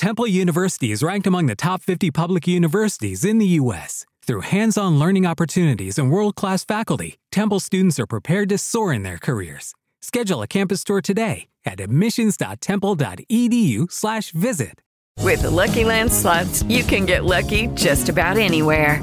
Temple University is ranked among the top 50 public universities in the U.S. Through hands on learning opportunities and world class faculty, Temple students are prepared to soar in their careers. Schedule a campus tour today at admissions.temple.edu/slash visit. With the Lucky Land slots, you can get lucky just about anywhere.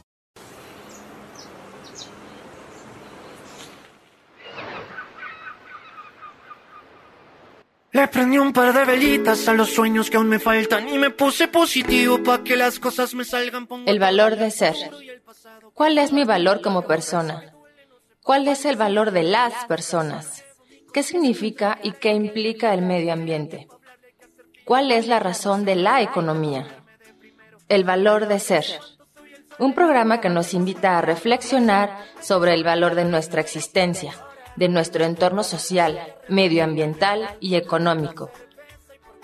Le prendí un par de velitas a los sueños que aún me faltan y me puse positivo para que las cosas me salgan. El valor de ser. ¿Cuál es mi valor como persona? ¿Cuál es el valor de las personas? ¿Qué significa y qué implica el medio ambiente? ¿Cuál es la razón de la economía? El valor de ser. Un programa que nos invita a reflexionar sobre el valor de nuestra existencia de nuestro entorno social, medioambiental y económico.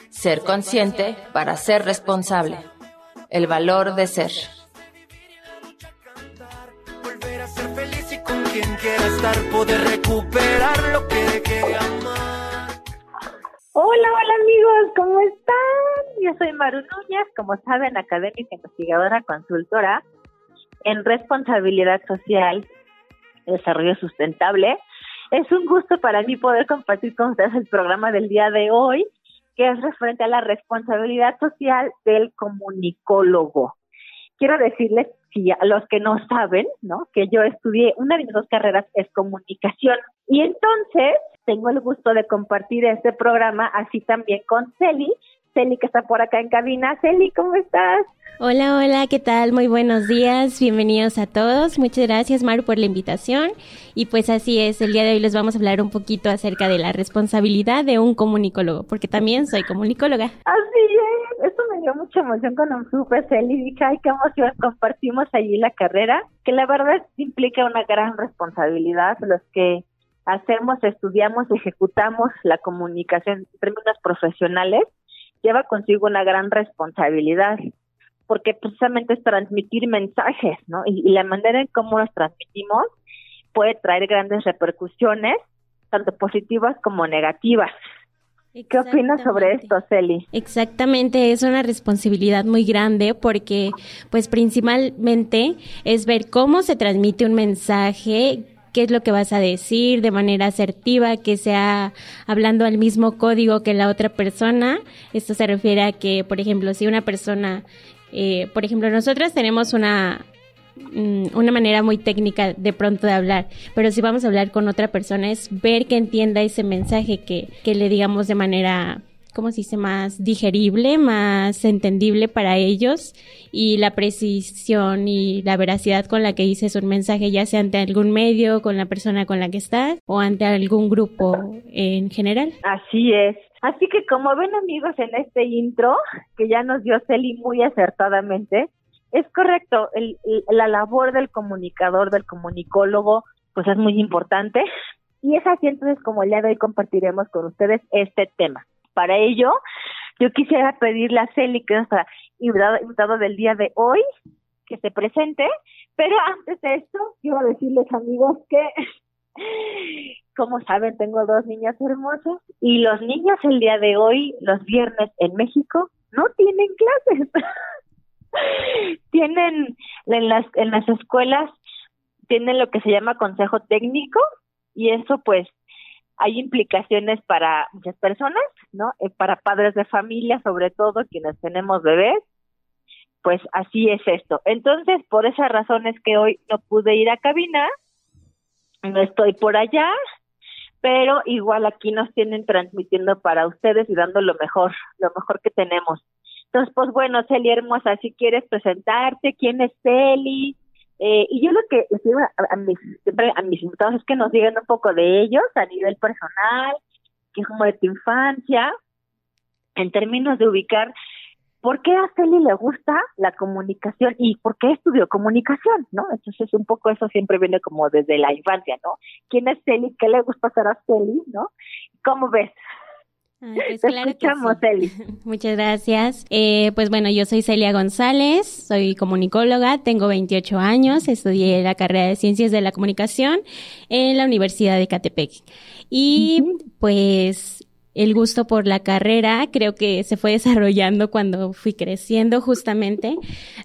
Ser consciente para ser responsable. El valor de ser. Volver a ser feliz y con quien quiera estar, poder recuperar lo que dejé de amar. Hola, hola amigos, ¿cómo están? Yo soy Maru Núñez, como saben, académica, investigadora, consultora en responsabilidad social, desarrollo sustentable es un gusto para mí poder compartir con ustedes el programa del día de hoy, que es referente a la responsabilidad social del comunicólogo. Quiero decirles, si a los que no saben, ¿no? Que yo estudié, una de mis dos carreras es comunicación. Y entonces tengo el gusto de compartir este programa así también con Celi, Celi que está por acá en cabina. Celi, ¿cómo estás? Hola, hola, ¿qué tal? Muy buenos días, bienvenidos a todos. Muchas gracias, Maru, por la invitación. Y pues así es, el día de hoy les vamos a hablar un poquito acerca de la responsabilidad de un comunicólogo, porque también soy comunicóloga. Así es, eso me dio mucha emoción cuando supe, Celi, dije, ay, qué emoción, compartimos allí la carrera, que la verdad implica una gran responsabilidad, los que hacemos, estudiamos, ejecutamos la comunicación en términos profesionales, lleva consigo una gran responsabilidad porque precisamente es transmitir mensajes, ¿no? Y, la manera en cómo los transmitimos puede traer grandes repercusiones, tanto positivas como negativas. ¿Qué opinas sobre esto, Celi? Exactamente, es una responsabilidad muy grande porque, pues, principalmente es ver cómo se transmite un mensaje, qué es lo que vas a decir de manera asertiva, que sea hablando al mismo código que la otra persona. Esto se refiere a que, por ejemplo, si una persona eh, por ejemplo, nosotros tenemos una, mm, una manera muy técnica de pronto de hablar, pero si vamos a hablar con otra persona es ver que entienda ese mensaje que, que le digamos de manera, ¿cómo se dice?, más digerible, más entendible para ellos y la precisión y la veracidad con la que dices un mensaje, ya sea ante algún medio, con la persona con la que estás o ante algún grupo en general. Así es. Así que como ven amigos en este intro que ya nos dio Celi muy acertadamente, es correcto, el, la labor del comunicador, del comunicólogo, pues es muy importante y es así entonces como el día de hoy compartiremos con ustedes este tema. Para ello, yo quisiera pedirle a Celi, que es nuestra invitado del día de hoy, que se presente, pero antes de esto, quiero decirles amigos que como saben, tengo dos niñas hermosas y los niños el día de hoy, los viernes en México, no tienen clases. tienen en las en las escuelas tienen lo que se llama consejo técnico y eso pues hay implicaciones para muchas personas, ¿no? Eh, para padres de familia, sobre todo quienes tenemos bebés, pues así es esto. Entonces, por esa razón es que hoy no pude ir a cabina, no estoy por allá, pero igual aquí nos tienen transmitiendo para ustedes y dando lo mejor, lo mejor que tenemos. Entonces, pues bueno, Celi Hermosa, si quieres presentarte, ¿quién es Celi? Eh, y yo lo que les digo a, mis, siempre a mis invitados es que nos digan un poco de ellos a nivel personal, es como de tu infancia, en términos de ubicar ¿por qué a Celi le gusta la comunicación y por qué estudió comunicación, no? Entonces un poco eso siempre viene como desde la infancia, ¿no? ¿Quién es Celi? ¿Qué le gusta hacer a Celi, no? ¿Cómo ves? pues claro Muchas gracias. Eh, pues bueno, yo soy Celia González, soy comunicóloga, tengo 28 años, estudié la carrera de Ciencias de la Comunicación en la Universidad de Catepec. Y pues el gusto por la carrera creo que se fue desarrollando cuando fui creciendo justamente.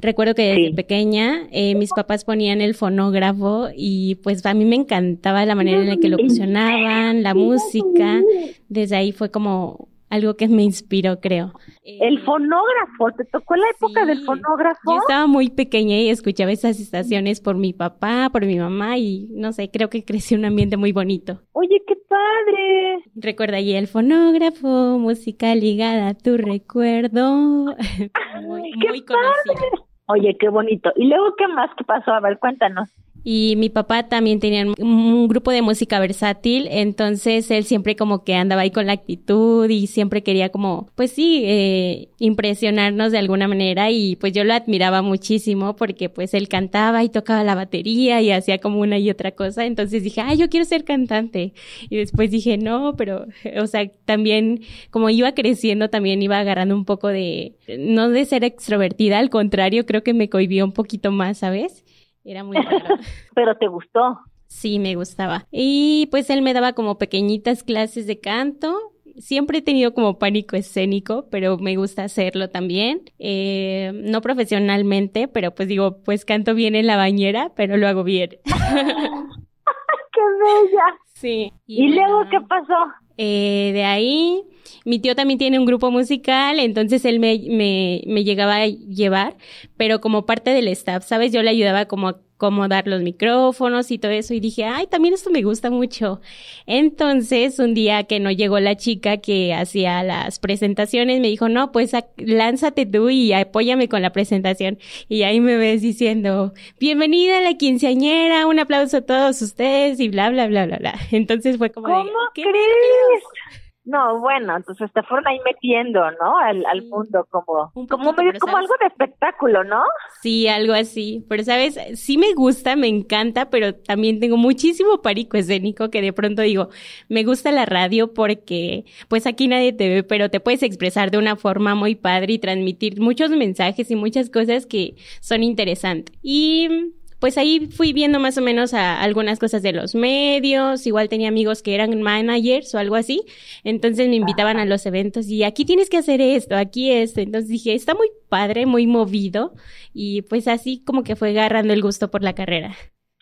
Recuerdo que desde pequeña eh, mis papás ponían el fonógrafo y pues a mí me encantaba la manera en la que lo funcionaban, la música. Desde ahí fue como algo que me inspiró, creo. El fonógrafo, ¿te tocó la época del fonógrafo? Yo estaba muy pequeña y escuchaba esas estaciones por mi papá, por mi mamá y no sé, creo que creció un ambiente muy bonito. Oye, qué padre. Recuerda ahí el fonógrafo, música ligada a tu recuerdo. muy, muy conocido. Oye, qué bonito. ¿Y luego qué más? ¿Qué pasó? A ver, cuéntanos. Y mi papá también tenía un grupo de música versátil, entonces él siempre como que andaba ahí con la actitud y siempre quería como, pues sí, eh, impresionarnos de alguna manera y pues yo lo admiraba muchísimo porque pues él cantaba y tocaba la batería y hacía como una y otra cosa, entonces dije, ay, yo quiero ser cantante. Y después dije, no, pero, o sea, también como iba creciendo, también iba agarrando un poco de, no de ser extrovertida, al contrario, creo que me cohibió un poquito más, ¿sabes? Era muy raro. Pero te gustó. Sí, me gustaba. Y pues él me daba como pequeñitas clases de canto. Siempre he tenido como pánico escénico, pero me gusta hacerlo también. Eh, no profesionalmente, pero pues digo, pues canto bien en la bañera, pero lo hago bien. ¡Qué bella! Sí. ¿Y, luego qué pasó? Eh, de ahí, mi tío también tiene un grupo musical, entonces él me, me, me llegaba a llevar, pero como parte del staff, ¿sabes? Yo le ayudaba como a acomodar los micrófonos y todo eso y dije, ay, también esto me gusta mucho. Entonces, un día que no llegó la chica que hacía las presentaciones, me dijo, no, pues lánzate tú y apóyame con la presentación. Y ahí me ves diciendo, bienvenida a la quinceañera, un aplauso a todos ustedes y bla, bla, bla, bla, bla. Entonces fue como, ¿cómo ¿qué crees? No, bueno, entonces te fueron ahí metiendo, ¿no? Al, al mundo como, como, medio, como algo de espectáculo, ¿no? Sí, algo así. Pero, ¿sabes? Sí me gusta, me encanta, pero también tengo muchísimo parico escénico que de pronto digo, me gusta la radio porque, pues aquí nadie te ve, pero te puedes expresar de una forma muy padre y transmitir muchos mensajes y muchas cosas que son interesantes. Y pues ahí fui viendo más o menos a algunas cosas de los medios, igual tenía amigos que eran managers o algo así, entonces me invitaban a los eventos y aquí tienes que hacer esto, aquí esto, entonces dije, está muy padre, muy movido y pues así como que fue agarrando el gusto por la carrera.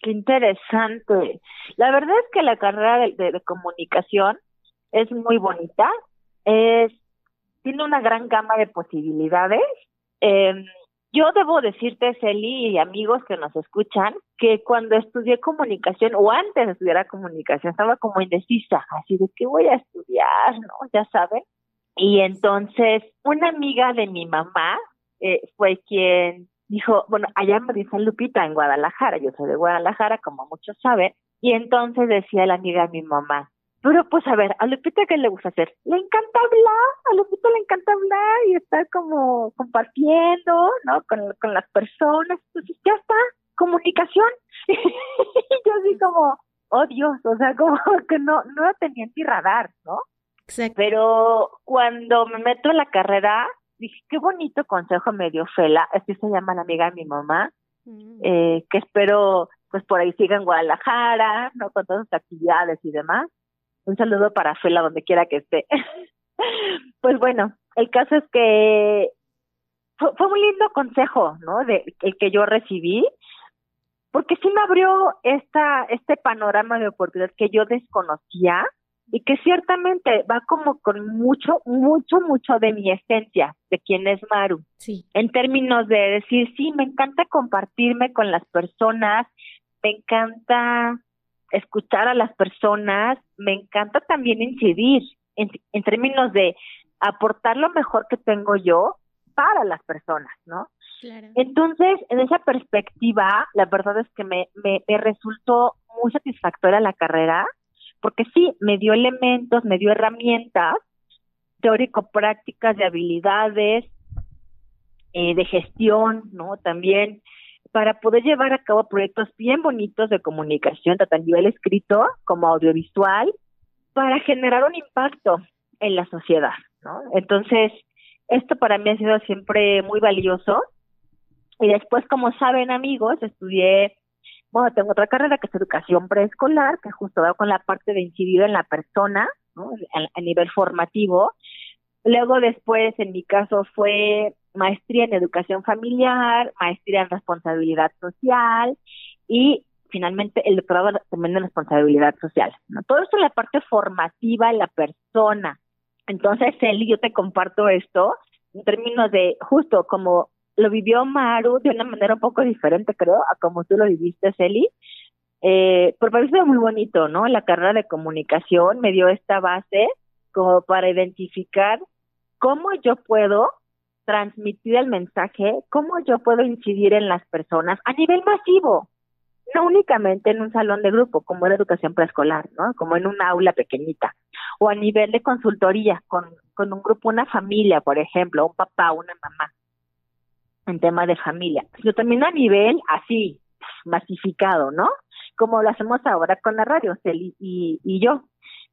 Qué interesante. La verdad es que la carrera de, de comunicación es muy bonita, es tiene una gran gama de posibilidades. Eh, yo debo decirte, Celi y amigos que nos escuchan, que cuando estudié comunicación o antes de estudiar comunicación estaba como indecisa, así de qué voy a estudiar, ¿no? Ya saben. Y entonces una amiga de mi mamá eh, fue quien dijo, bueno, allá me dice Lupita en Guadalajara, yo soy de Guadalajara, como muchos saben, y entonces decía la amiga de mi mamá, pero pues a ver, a Lupita qué le gusta hacer? Le encanta hablar, a Lupita le encanta hablar y estar como compartiendo, ¿no? Con, con las personas, entonces ya está, comunicación. y yo así como, oh Dios, o sea, como que no, no tenía en mi radar, ¿no? Exacto. Pero cuando me meto en la carrera, dije, qué bonito consejo me dio Fela, así se llama la amiga de mi mamá, mm. eh, que espero pues por ahí siga en Guadalajara, ¿no? Con todas sus actividades y demás un saludo para Fela donde quiera que esté. pues bueno, el caso es que fue, fue un lindo consejo, ¿no? De el que yo recibí, porque sí me abrió esta este panorama de oportunidad que yo desconocía y que ciertamente va como con mucho, mucho, mucho de mi esencia, de quién es Maru. Sí. En términos de decir, sí, me encanta compartirme con las personas, me encanta escuchar a las personas, me encanta también incidir en, en términos de aportar lo mejor que tengo yo para las personas, ¿no? Claro. Entonces, en esa perspectiva, la verdad es que me, me, me resultó muy satisfactoria la carrera, porque sí, me dio elementos, me dio herramientas teórico-prácticas de habilidades eh, de gestión, ¿no? También para poder llevar a cabo proyectos bien bonitos de comunicación, tanto a nivel escrito como audiovisual, para generar un impacto en la sociedad, ¿no? Entonces, esto para mí ha sido siempre muy valioso. Y después, como saben amigos, estudié, bueno, tengo otra carrera que es educación preescolar, que justo va con la parte de incidir en la persona, ¿no? a nivel formativo. Luego después, en mi caso, fue maestría en educación familiar, maestría en responsabilidad social y finalmente el doctorado también en responsabilidad social. Todo esto es la parte formativa en la persona. Entonces, Eli, yo te comparto esto en términos de justo como lo vivió Maru de una manera un poco diferente, creo, a como tú lo viviste, Celi. Eh, pero parece muy bonito, ¿no? La carrera de comunicación me dio esta base como para identificar cómo yo puedo transmitir el mensaje, cómo yo puedo incidir en las personas a nivel masivo, no únicamente en un salón de grupo, como en educación preescolar, ¿no? Como en un aula pequeñita, o a nivel de consultoría, con, con un grupo, una familia, por ejemplo, un papá, una mamá, en tema de familia, sino también a nivel así, masificado, ¿no? Como lo hacemos ahora con la radio, Celi y, y yo.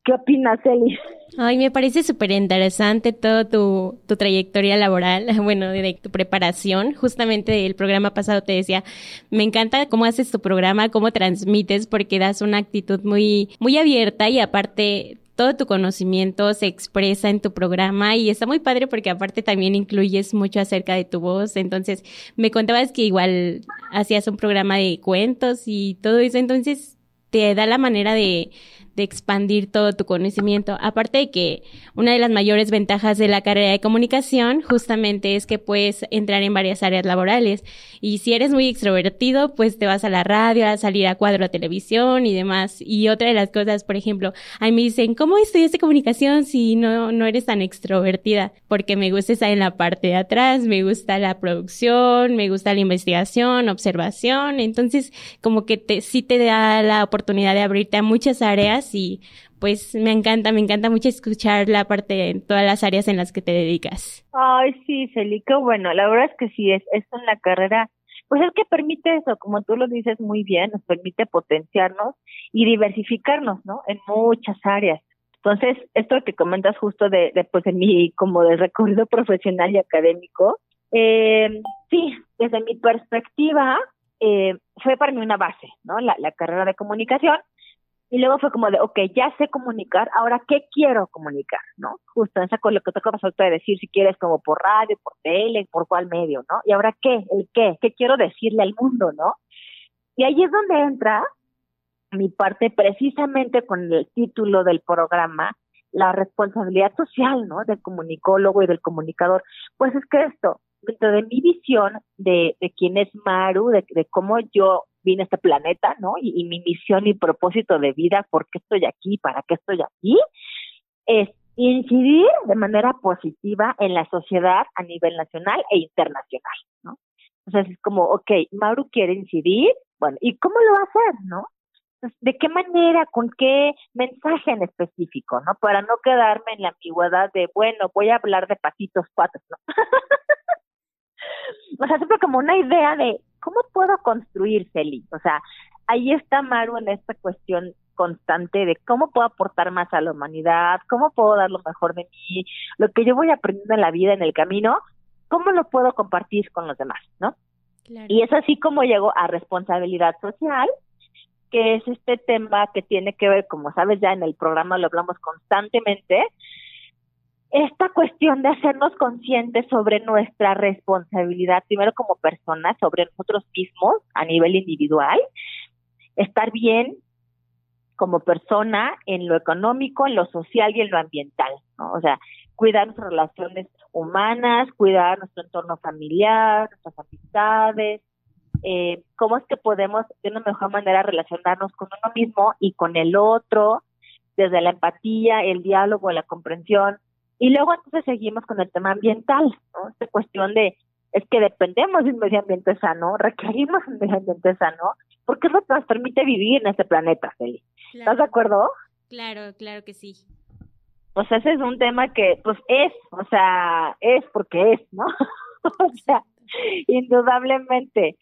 ¿Qué opinas, Eli? Ay, me parece súper interesante todo tu, tu, trayectoria laboral, bueno, de tu preparación. Justamente el programa pasado te decía, me encanta cómo haces tu programa, cómo transmites, porque das una actitud muy, muy abierta y aparte todo tu conocimiento se expresa en tu programa y está muy padre porque aparte también incluyes mucho acerca de tu voz. Entonces, me contabas que igual hacías un programa de cuentos y todo eso, entonces te da la manera de de expandir todo tu conocimiento. Aparte de que una de las mayores ventajas de la carrera de comunicación justamente es que puedes entrar en varias áreas laborales. Y si eres muy extrovertido, pues te vas a la radio, a salir a cuadro a televisión y demás. Y otra de las cosas, por ejemplo, a mí me dicen, ¿cómo estudiaste comunicación si no, no eres tan extrovertida? Porque me gusta estar en la parte de atrás, me gusta la producción, me gusta la investigación, observación. Entonces, como que te, sí te da la oportunidad de abrirte a muchas áreas y pues me encanta, me encanta mucho escuchar la parte en todas las áreas en las que te dedicas. Ay, sí, Celica, bueno, la verdad es que sí, es, es la carrera, pues es que permite eso, como tú lo dices muy bien, nos permite potenciarnos y diversificarnos, ¿no? En muchas áreas. Entonces, esto que comentas justo de, de pues, en mi, como de recorrido profesional y académico, eh, sí, desde mi perspectiva, eh, fue para mí una base, ¿no? La, la carrera de comunicación, y luego fue como de, ok, ya sé comunicar, ahora qué quiero comunicar, ¿no? Justo con lo que toca pasar de decir, si quieres como por radio, por tele, por cuál medio, ¿no? Y ahora qué, el qué, qué quiero decirle al mundo, ¿no? Y ahí es donde entra mi parte precisamente con el título del programa, la responsabilidad social, ¿no? Del comunicólogo y del comunicador. Pues es que esto, dentro de mi visión de, de quién es Maru, de, de cómo yo vine este planeta, ¿no? Y, mi misión y propósito de vida, ¿por qué estoy aquí? ¿Para qué estoy aquí? Es incidir de manera positiva en la sociedad a nivel nacional e internacional, ¿no? Entonces es como, ok, Mauro quiere incidir, bueno, ¿y cómo lo va a hacer, no? ¿De qué manera, con qué mensaje en específico, no? Para no quedarme en la ambigüedad de, bueno, voy a hablar de patitos cuatro, ¿no? o sea, siempre como una idea de cómo puedo construir Celi. O sea, ahí está Maru en esta cuestión constante de cómo puedo aportar más a la humanidad, cómo puedo dar lo mejor de mí, lo que yo voy aprendiendo en la vida, en el camino, cómo lo puedo compartir con los demás, ¿no? Y es así como llego a responsabilidad social, que es este tema que tiene que ver, como sabes ya en el programa lo hablamos constantemente, esta cuestión de hacernos conscientes sobre nuestra responsabilidad, primero como personas, sobre nosotros mismos a nivel individual, estar bien como persona en lo económico, en lo social y en lo ambiental, ¿no? O sea, cuidar nuestras relaciones humanas, cuidar nuestro entorno familiar, nuestras amistades, eh, cómo es que podemos de una mejor manera relacionarnos con uno mismo y con el otro, desde la empatía, el diálogo, la comprensión, y luego entonces seguimos con el tema ambiental, ¿no? Esta cuestión de, es que dependemos de un medio ambiente sano, requerimos un medio ambiente sano, porque es lo que nos permite vivir en este planeta, Feli. ¿Estás de acuerdo? Claro, claro que sí. Pues ese es un tema que, pues es, o sea, es porque es, ¿no? o sea, indudablemente.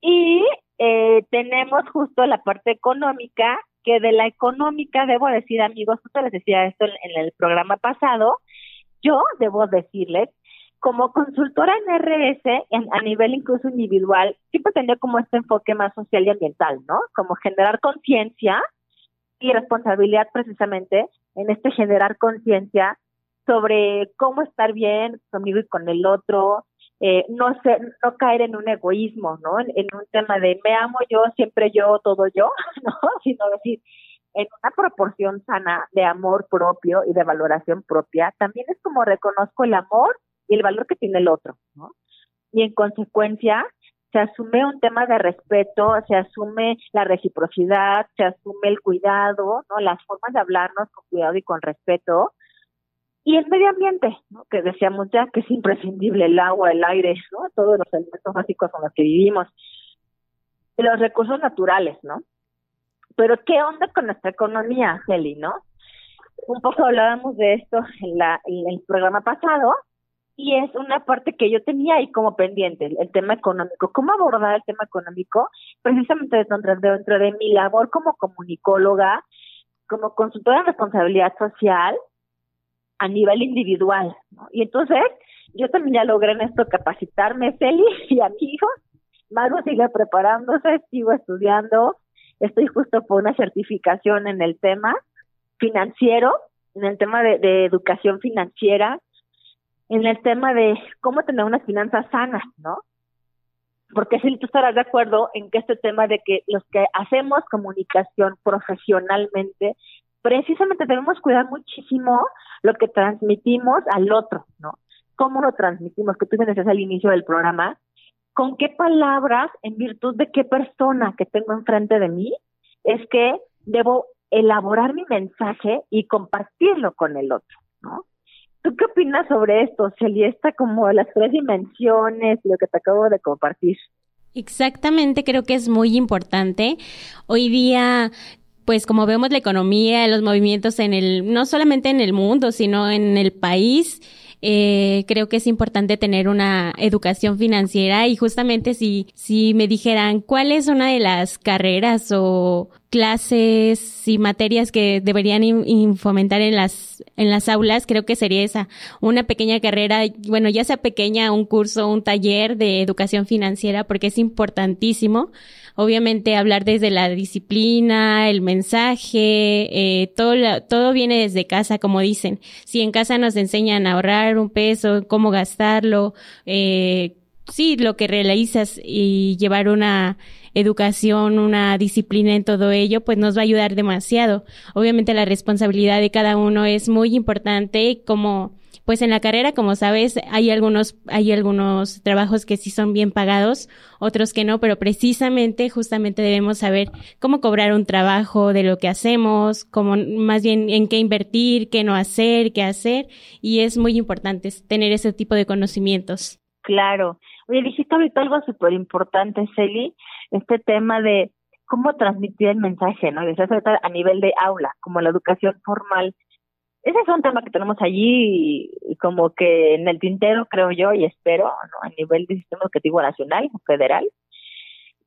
Y eh, tenemos justo la parte económica, que de la económica, debo decir, amigos, justo les decía esto en, el programa pasado, yo debo decirles, como consultora en RS, a nivel incluso individual, siempre tenía como este enfoque más social y ambiental, ¿no? Como generar conciencia y responsabilidad precisamente en este generar conciencia sobre cómo estar bien conmigo y con el otro, eh, no no caer en un egoísmo, ¿no? En, un tema de me amo yo, siempre yo, todo yo, ¿no? Sino decir, en una proporción sana de amor propio y de valoración propia, también es como reconozco el amor y el valor que tiene el otro, ¿no? Y en consecuencia, se asume un tema de respeto, se asume la reciprocidad, se asume el cuidado, ¿no? Las formas de hablarnos con cuidado y con respeto. Y el medio ambiente, ¿no? que decíamos ya que es imprescindible el agua, el aire, ¿no? todos los elementos básicos con los que vivimos. Los recursos naturales, ¿no? Pero ¿qué onda con nuestra economía, Heli, no? Un poco hablábamos de esto en, la, el programa pasado, y es una parte que yo tenía ahí como pendiente, el, tema económico. ¿Cómo abordar el tema económico? Precisamente dentro, dentro de mi labor como comunicóloga, como consultora en responsabilidad social a nivel individual. Y entonces, yo también ya logré en esto capacitarme, Feli, y a mi hijo. Maru sigue preparándose, sigo estudiando, estoy justo por una certificación en el tema financiero, en el tema de educación financiera, en el tema de cómo tener unas finanzas sanas, ¿no? Porque si tú estarás de acuerdo en que este tema de que los que hacemos comunicación profesionalmente, precisamente debemos cuidar muchísimo lo que transmitimos al otro, ¿no? ¿Cómo lo transmitimos? Que tú me decías al inicio del programa, ¿con qué palabras, en virtud de qué persona que tengo enfrente de mí, es que debo elaborar mi mensaje y compartirlo con el otro, ¿no? ¿Tú qué opinas sobre esto, Celia? Está como las tres dimensiones, lo que te acabo de compartir. Exactamente, creo que es muy importante. Hoy día pues como vemos la economía, los movimientos en el, no solamente en el mundo, sino en el país, eh, creo que es importante tener una educación financiera. Y justamente si, si me dijeran cuál es una de las carreras o clases y materias que deberían fomentar en las, en las aulas, creo que sería esa, una pequeña carrera, bueno, ya sea pequeña, un curso, un taller de educación financiera, porque es importantísimo obviamente hablar desde la disciplina, el mensaje, eh, todo, todo viene desde casa, como dicen. Si en casa nos enseñan a ahorrar un peso, cómo gastarlo, eh, sí, lo que realizas y llevar una educación, una disciplina en todo ello, pues nos va a ayudar demasiado. Obviamente la responsabilidad de cada uno es muy importante como pues en la carrera, como sabes, hay algunos, hay algunos trabajos que sí son bien pagados, otros que no, pero precisamente, justamente debemos saber cómo cobrar un trabajo de lo que hacemos, cómo, más bien en qué invertir, qué no hacer, qué hacer, y es muy importante tener ese tipo de conocimientos. Claro. Oye, dijiste ahorita algo súper importante, Celi, este tema de cómo transmitir el mensaje, ¿no? a nivel de aula, como la educación formal ese es un tema que tenemos allí como que en el tintero, creo yo, y espero, ¿no? a nivel del sistema educativo nacional o federal.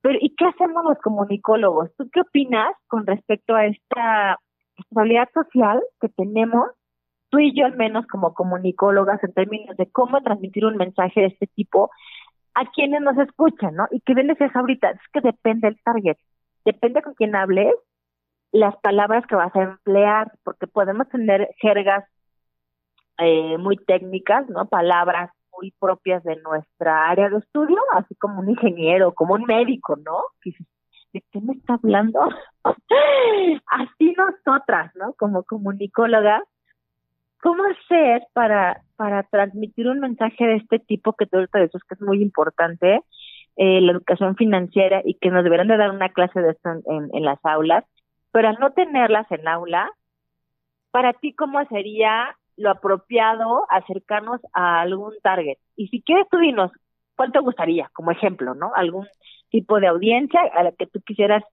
Pero, ¿y qué hacemos los comunicólogos? ¿Tú qué opinas con respecto a esta responsabilidad social que tenemos, tú y yo al menos como comunicólogas, en términos de cómo transmitir un mensaje de este tipo a quienes nos escuchan, ¿no? Y que bien decías ahorita, es que depende del target, depende con quién hables, las palabras que vas a emplear, porque podemos tener jergas eh, muy técnicas, ¿no? Palabras muy propias de nuestra área de estudio, así como un ingeniero, como un médico, ¿no? ¿De qué me está hablando? así nosotras, ¿no? Como comunicólogas, ¿cómo hacer para, para transmitir un mensaje de este tipo que tú ahorita dices que es muy importante, eh, la educación financiera y que nos deberían de dar una clase de esto en, en las aulas? Pero al no tenerlas en aula, para ti, ¿cómo sería lo apropiado acercarnos a algún target? Y si quieres, tú dinos, ¿cuál te gustaría como ejemplo, no? Algún tipo de audiencia a la que tú quisieras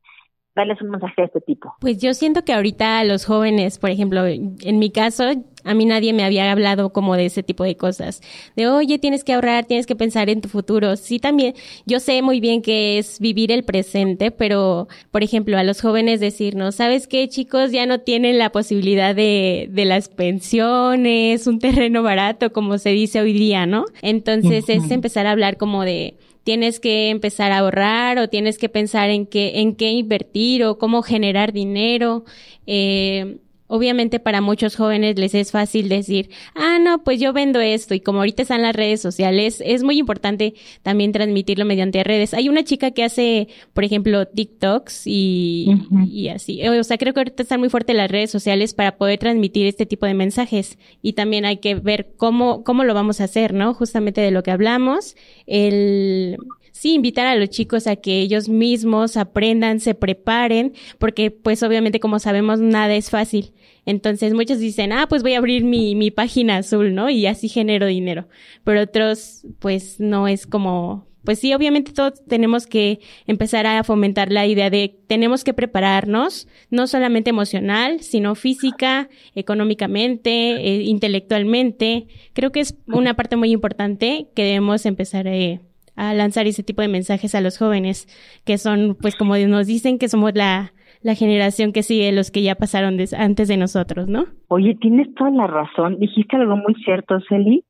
darles un mensaje de este tipo? Pues yo siento que ahorita los jóvenes, por ejemplo, en mi caso, a mí nadie me había hablado como de ese tipo de cosas. De, oye, tienes que ahorrar, tienes que pensar en tu futuro. Sí, también, yo sé muy bien que es vivir el presente, pero, por ejemplo, a los jóvenes decirnos, ¿sabes qué, chicos? Ya no tienen la posibilidad de, de las pensiones, un terreno barato, como se dice hoy día, ¿no? Entonces es empezar a hablar como de, tienes que empezar a ahorrar o tienes que pensar en qué, en qué invertir o cómo generar dinero. Eh, Obviamente para muchos jóvenes les es fácil decir, ah, no, pues yo vendo esto y como ahorita están las redes sociales, es muy importante también transmitirlo mediante redes. Hay una chica que hace, por ejemplo, TikToks y, y así. O sea, creo que ahorita están muy fuertes las redes sociales para poder transmitir este tipo de mensajes y también hay que ver cómo, cómo lo vamos a hacer, ¿no? Justamente de lo que hablamos. El, sí invitar a los chicos a que ellos mismos aprendan, se preparen, porque pues obviamente como sabemos nada es fácil. Entonces muchos dicen, ah, pues voy a abrir mi, mi página azul, ¿no? Y así genero dinero. Pero otros, pues no es como, pues sí, obviamente todos tenemos que empezar a fomentar la idea de tenemos que prepararnos, no solamente emocional, sino física, económicamente, eh, intelectualmente. Creo que es una parte muy importante que debemos empezar eh, a lanzar ese tipo de mensajes a los jóvenes, que son, pues como nos dicen, que somos la, la generación que sigue los que ya pasaron antes de nosotros, ¿no? Oye, tienes toda la razón. Dijiste algo muy cierto, Celi.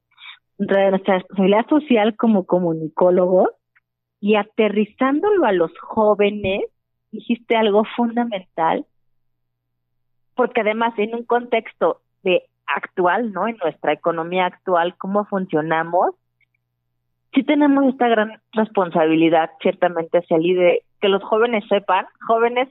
Nuestra responsabilidad social como comunicólogos y aterrizándolo a los jóvenes, dijiste algo fundamental, porque además en un contexto de actual, ¿no? En nuestra economía actual, cómo funcionamos, sí tenemos esta gran responsabilidad, ciertamente, Celi, de que los jóvenes sepan, jóvenes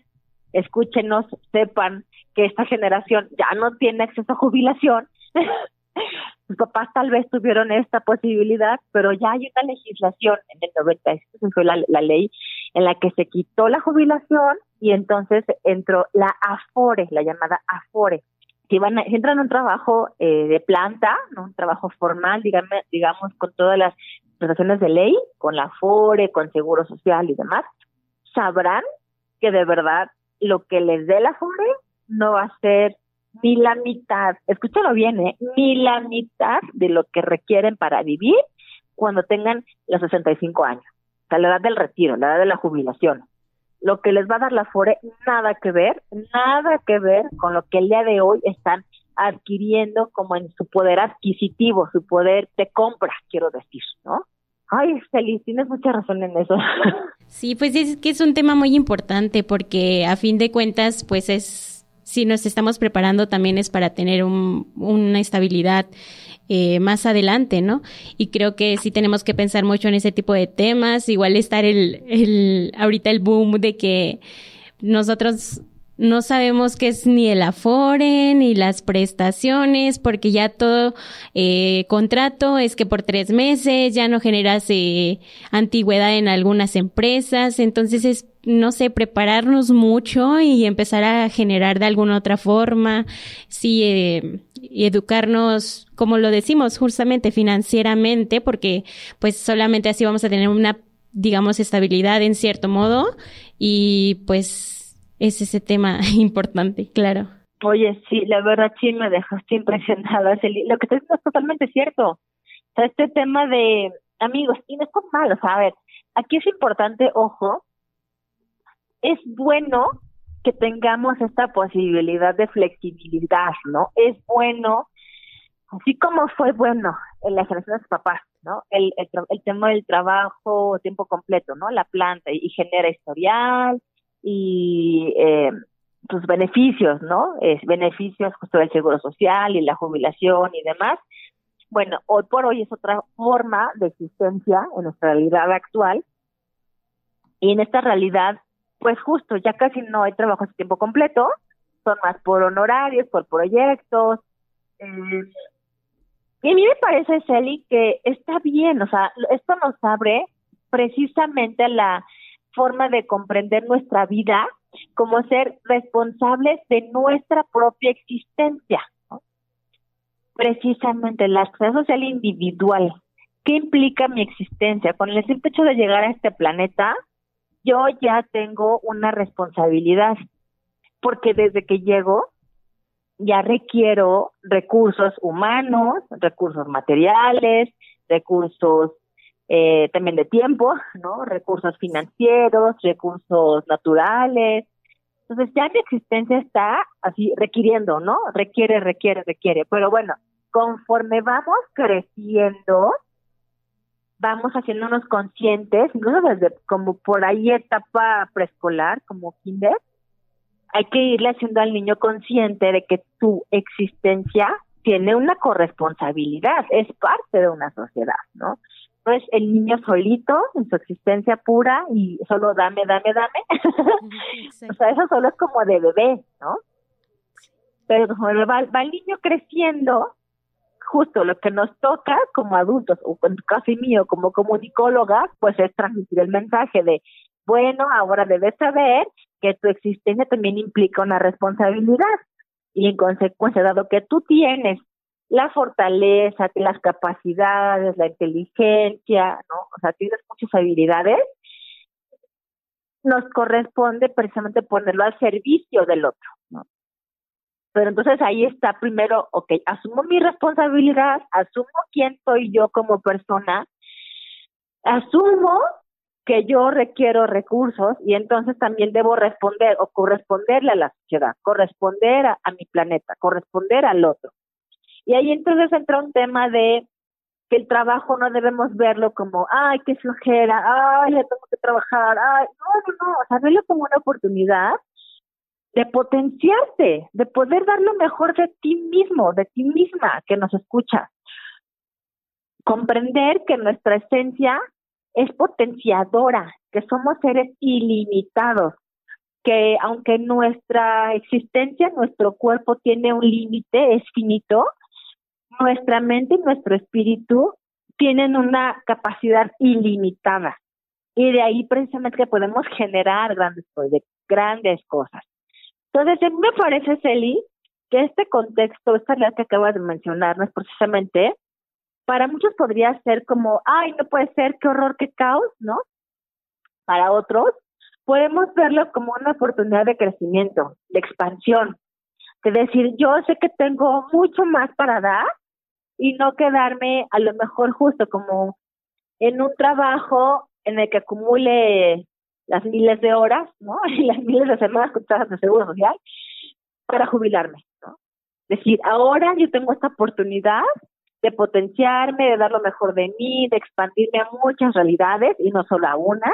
escúchenos, sepan que esta generación ya no tiene acceso a jubilación. Sus papás tal vez tuvieron esta posibilidad, pero ya hay una legislación en el 96, fue la, la ley en la que se quitó la jubilación y entonces entró la AFORE, la llamada AFORE. Si, van a, entran a un trabajo eh, de planta, ¿no? un trabajo formal, digamos, digamos, con todas las prestaciones de ley, con la AFORE, con Seguro Social y demás, sabrán que de verdad lo que les dé la FORE no va a ser ni la mitad, escúchalo bien, ¿eh? ni la mitad de lo que requieren para vivir cuando tengan los 65 años, o sea, la edad del retiro, la edad de la jubilación. Lo que les va a dar la FORE, nada que ver, nada que ver con lo que el día de hoy están adquiriendo como en su poder adquisitivo, su poder de compra, quiero decir, ¿no? Ay, feliz, tienes mucha razón en eso. Sí, pues es que es un tema muy importante porque a fin de cuentas, pues es, si nos estamos preparando también es para tener un, una estabilidad eh, más adelante, ¿no? Y creo que sí tenemos que pensar mucho en ese tipo de temas, igual estar el, el, ahorita el boom de que nosotros no sabemos qué es ni el afore ni las prestaciones, porque ya todo eh, contrato es que por tres meses ya no generas eh, antigüedad en algunas empresas, entonces es no sé, prepararnos mucho y empezar a generar de alguna otra forma, sí, eh, educarnos, como lo decimos, justamente financieramente, porque pues solamente así vamos a tener una, digamos, estabilidad en cierto modo y pues es ese tema importante, claro. Oye, sí, la verdad sí me dejaste impresionada, Lo que te dices es totalmente cierto. O sea, este tema de amigos, y no es malo, o a ver, aquí es importante, ojo, es bueno que tengamos esta posibilidad de flexibilidad, ¿no? Es bueno, así como fue bueno en la generación de sus papás, ¿no? El, el, tema del trabajo tiempo completo, ¿no? La planta y genera historial, y eh, sus beneficios, ¿no? Es beneficios justo del seguro social y la jubilación y demás. Bueno, hoy por hoy es otra forma de existencia en nuestra realidad actual. Y en esta realidad, pues justo, ya casi no hay trabajos de tiempo completo, son más por honorarios, por proyectos. Eh, y a mí me parece, Sally, que está bien, o sea, esto nos abre precisamente a la forma de comprender nuestra vida como ser responsables de nuestra propia existencia. Precisamente la acción social individual. ¿Qué implica mi existencia? Con el simple hecho de llegar a este planeta, yo ya tengo una responsabilidad, porque desde que llego ya requiero recursos humanos, recursos materiales, recursos eh, también de tiempo, ¿no? Recursos financieros, recursos naturales. Entonces ya mi existencia está así requiriendo, ¿no? Requiere, requiere, requiere. Pero bueno, conforme vamos creciendo, vamos haciéndonos conscientes, incluso desde como por ahí etapa preescolar, como kinder, hay que irle haciendo al niño consciente de que tu existencia tiene una corresponsabilidad, es parte de una sociedad, ¿no? No es el niño solito en su existencia pura y solo dame, dame, dame. o sea, eso solo es como de bebé, ¿no? Pero va, va el niño creciendo, justo lo que nos toca como adultos, o en caso mío como comunicóloga, pues es transmitir el mensaje de, bueno, ahora debes saber que tu existencia también implica una responsabilidad y en consecuencia, dado que tú tienes la fortaleza, las capacidades, la inteligencia, ¿no? O sea, tienes muchas habilidades, nos corresponde precisamente ponerlo al servicio del otro, ¿no? Pero entonces ahí está primero, ok, asumo mi responsabilidad, asumo quién soy yo como persona, asumo que yo requiero recursos y entonces también debo responder o corresponderle a la sociedad, corresponder a, mi planeta, corresponder al otro. Y ahí entonces entra un tema de que el trabajo no debemos verlo como, ay, qué flojera, ay, ya tengo que trabajar, ay, no, no, no, o sea, verlo como una oportunidad de potenciarte, de poder dar lo mejor de ti mismo, de ti misma que nos escucha. Comprender que nuestra esencia es potenciadora, que somos seres ilimitados, que aunque nuestra existencia, nuestro cuerpo tiene un límite, es finito, nuestra mente y nuestro espíritu tienen una capacidad ilimitada. Y de ahí precisamente que podemos generar grandes proyectos, grandes cosas. Entonces, me parece, Celi, que este contexto, esta realidad que acabas de mencionar, no es precisamente, para muchos podría ser como, ay, no puede ser, qué horror, qué caos, ¿no? Para otros, podemos verlo como una oportunidad de crecimiento, de expansión, de decir, yo sé que tengo mucho más para dar y no quedarme a lo mejor justo como en un trabajo en el que acumule las miles de horas, ¿no? Y las miles de semanas contadas de seguro social para jubilarme, ¿no? Es decir, ahora yo tengo esta oportunidad de potenciarme, de dar lo mejor de mí, de expandirme a muchas realidades y no solo a una.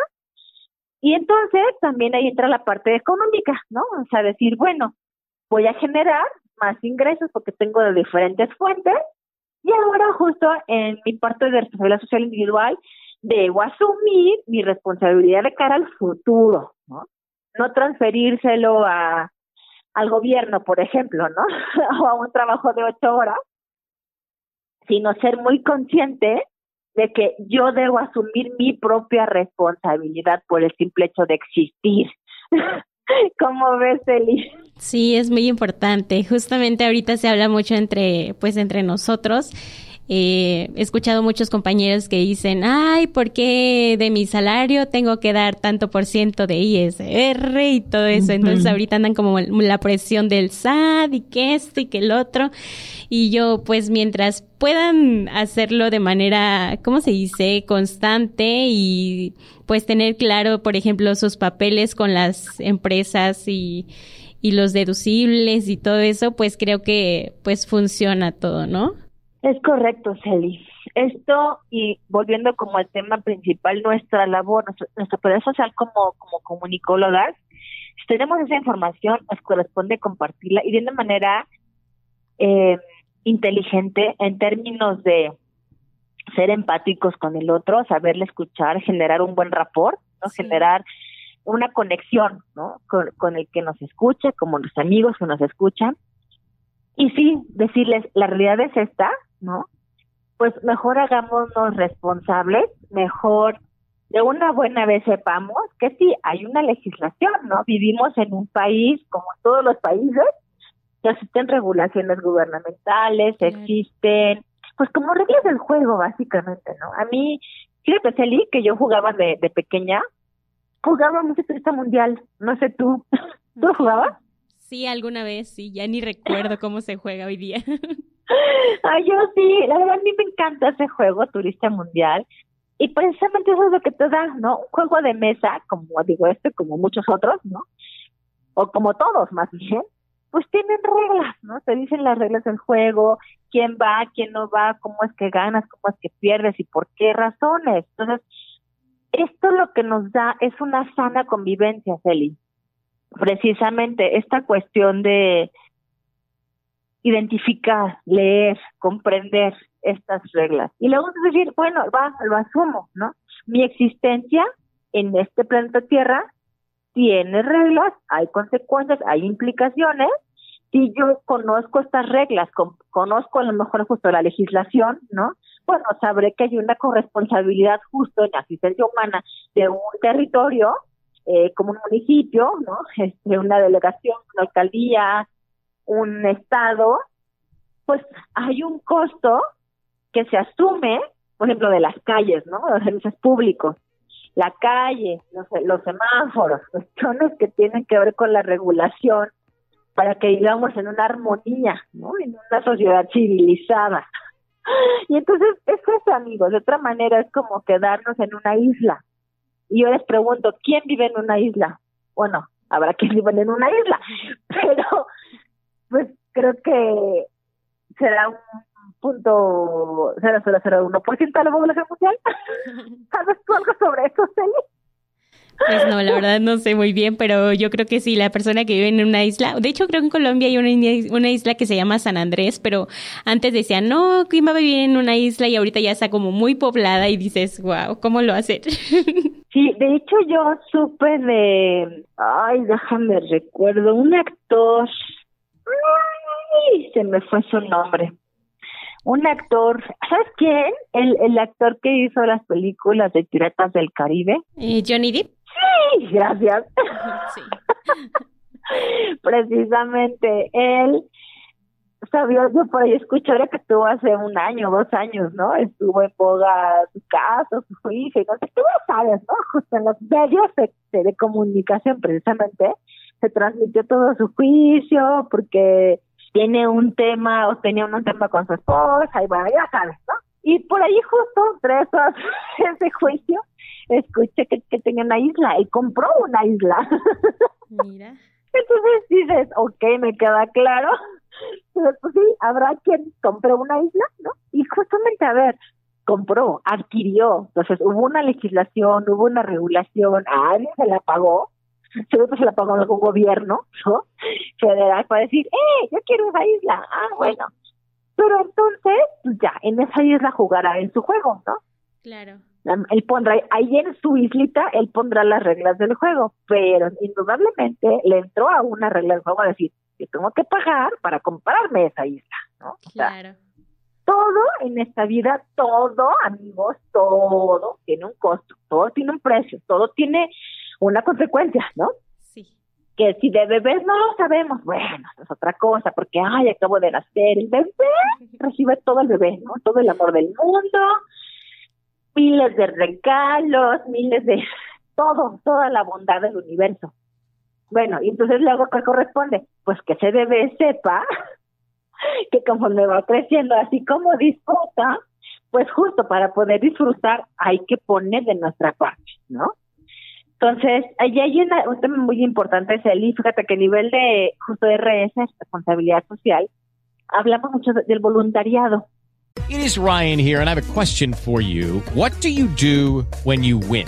Y entonces también ahí entra la parte económica, ¿no? O sea, decir, bueno, voy a generar más ingresos porque tengo de diferentes fuentes y ahora justo en mi parte de responsabilidad social individual debo asumir mi responsabilidad de cara al futuro, ¿no? No transferírselo a, al gobierno, por ejemplo, ¿no? o a un trabajo de ocho horas, sino ser muy consciente de que yo debo asumir mi propia responsabilidad por el simple hecho de existir. ¿Cómo ves, Eli? Sí, es muy importante. Justamente ahorita se habla mucho entre, pues, entre nosotros eh, he escuchado muchos compañeros que dicen, ay, ¿por qué de mi salario tengo que dar tanto por ciento de ISR y todo eso? Entonces ahorita andan como la presión del SAT y que esto y que el otro. Y yo, pues mientras puedan hacerlo de manera, ¿cómo se dice?, constante y pues tener claro, por ejemplo, sus papeles con las empresas y, y los deducibles y todo eso, pues creo que pues funciona todo, ¿no? Es correcto, Celi. Esto, y volviendo como al tema principal, nuestra labor, nuestra, poder social como, como comunicólogas, si tenemos esa información, nos corresponde compartirla y de una manera eh, inteligente en términos de ser empáticos con el otro, saberle escuchar, generar un buen rapport, ¿no? generar una conexión ¿no? Con, con, el que nos escucha, como los amigos que nos escuchan. Y sí, decirles, la realidad es esta, ¿no? Pues mejor hagámonos responsables, mejor de una buena vez sepamos que sí, hay una legislación, ¿no? Vivimos en un país, como todos los países, que existen regulaciones gubernamentales, existen, pues como reglas del juego, básicamente, ¿no? A mí, fíjate, Celi, que yo jugaba de, de pequeña, jugaba mucho turista mundial, no sé tú, ¿tú jugabas? Sí, alguna vez, sí, ya ni recuerdo cómo se juega hoy día. Ay, yo sí, la verdad a mí me encanta ese juego, Turista Mundial, y precisamente eso es lo que te da, ¿no? Un juego de mesa, como digo este, como muchos otros, ¿no? O como todos, más bien, pues tienen reglas, ¿no? Te dicen las reglas del juego, quién va, quién no va, cómo es que ganas, cómo es que pierdes y por qué razones. Entonces, esto lo que nos da es una sana convivencia, Celi. Precisamente esta cuestión de identificar, leer, comprender estas reglas. Y luego decir, bueno, va, lo asumo, ¿no? Mi existencia en este planeta Tierra tiene reglas, hay consecuencias, hay implicaciones. Si yo conozco estas reglas, conozco a lo mejor justo la legislación, ¿no? Bueno, sabré que hay una corresponsabilidad justo en la asistencia humana de un territorio, eh, como un municipio, ¿no? Este, una delegación, una alcaldía, un estado, pues hay un costo que se asume, por ejemplo, de las calles, ¿no? Los servicios públicos, la calle, los, los semáforos, cuestiones que tienen que ver con la regulación para que vivamos en una armonía, ¿no? En una sociedad civilizada. Y entonces, es amigos, de otra manera es como quedarnos en una isla. Y yo les pregunto, ¿quién vive en una isla? Bueno, habrá quien vive en una isla, pero pues creo que será un punto 0,001% de la población mundial. ¿Sabes tú algo sobre eso, Celi? Pues no, la verdad no sé muy bien, pero yo creo que sí, la persona que vive en una isla, de hecho creo que en Colombia hay una, una isla que se llama San Andrés, pero antes decían, no, ¿quién va a vivir en una isla? Y ahorita ya está como muy poblada y dices, wow, ¿cómo lo hacer? Sí, de hecho yo supe de, ay, déjame recuerdo, un actor, ay, se me fue su nombre, un actor, ¿sabes quién? El, el actor que hizo las películas de Piratas del Caribe. Johnny Depp. Sí, gracias. Sí. Precisamente él sabía, yo por ahí escuché ahora que estuvo hace un año, dos años, ¿no? Estuvo en boga su caso, su juicio, no sé, tú lo sabes, ¿no? Justo en los medios de, de comunicación precisamente se transmitió todo su juicio porque tiene un tema o tenía un tema con su esposa y bueno, ya sabes, ¿no? Y por ahí justo tres horas ese juicio escuché que, que tenía una isla y compró una isla. Mira. Entonces dices, ok, me queda claro. Pero pues sí, habrá quien compró una isla, ¿no? Y justamente, a ver, compró, adquirió. Entonces hubo una legislación, hubo una regulación, a alguien se la pagó seguro se la pagó algún gobierno, ¿no? Federal para decir, ¡eh, yo quiero esa isla! Ah, bueno. Pero entonces, pues ya, en esa isla jugará en su juego, ¿no? Claro. Él pondrá, ahí en su islita, él pondrá las reglas del juego, pero indudablemente le entró a una regla del juego a decir, yo tengo que pagar para comprarme esa isla, ¿no? Claro. todo en esta vida, todo, amigos, todo tiene un costo, todo tiene un precio, todo tiene una consecuencia, ¿no? Sí. Que si de bebés no lo sabemos, bueno, es otra cosa, porque, ay, acabo de nacer, el bebé recibe todo el bebé, ¿no? Todo el amor del mundo, miles de regalos, miles de todo, toda la bondad del universo. Bueno, y entonces luego, ¿qué corresponde? Pues que ese bebé sepa que conforme va creciendo, así como disfruta, pues justo para poder disfrutar hay que poner de nuestra parte, ¿no? Entonces, allí hay un tema muy importante, Celi, fíjate que a nivel de justo RS, responsabilidad social, hablamos mucho del voluntariado. It is Ryan here, and I have a question for you. What do you do when you win?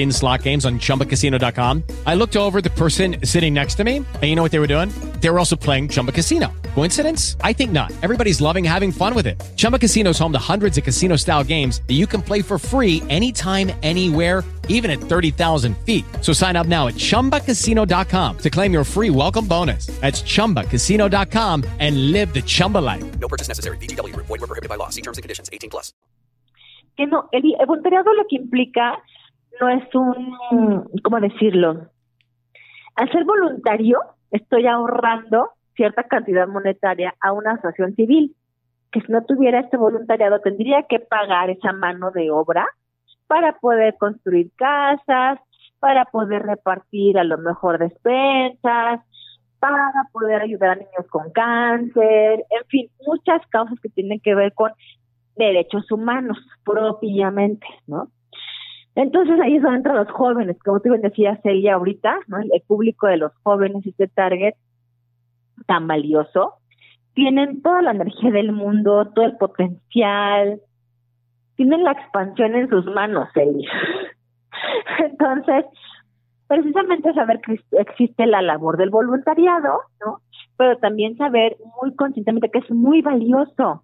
spin slot games on ChumbaCasino.com. I looked over the person sitting next to me, and you know what they were doing? They were also playing Chumba Casino. Coincidence? I think not. Everybody's loving having fun with it. Chumba Casino is home to hundreds of casino style games that you can play for free anytime, anywhere, even at 30,000 feet. So sign up now at chumbacasino.com to claim your free welcome bonus. That's chumbacasino.com and live the Chumba life. No purchase necessary. VGW Group. Void were prohibited by law. See terms and conditions. 18 plus. que no, el, el voluntariado lo que implica no es un, ¿cómo decirlo? Al ser voluntario, estoy ahorrando cierta cantidad monetaria a una asociación civil, que si no tuviera este voluntariado tendría que pagar esa mano de obra para poder construir casas, para poder repartir a lo mejor despensas, para poder ayudar a niños con cáncer, en fin, muchas causas que tienen que ver con derechos humanos propiamente, ¿no? Entonces ahí es donde entran los jóvenes, como tú bien decías Celia ahorita, ¿no? El, público de los jóvenes, este target tan valioso, tienen toda la energía del mundo, todo el potencial, tienen la expansión en sus manos, Celia. Entonces, precisamente saber que existe la labor del voluntariado, ¿no? Pero también saber muy conscientemente que es muy valioso.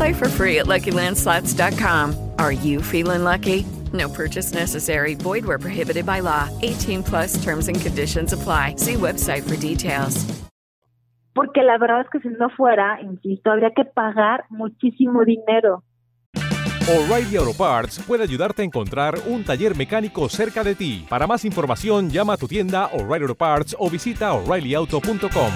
Play for free at LuckyLandSlots.com. Are you feeling lucky? No purchase necessary. Void where prohibited by law. 18 plus terms and conditions apply. See website for details. Porque la verdad es que si no fuera, insisto, habría que pagar muchísimo dinero. O'Reilly Auto Parts puede ayudarte a encontrar un taller mecánico cerca de ti. Para más información, llama a tu tienda O'Reilly Auto Parts o visita oreillyauto.com.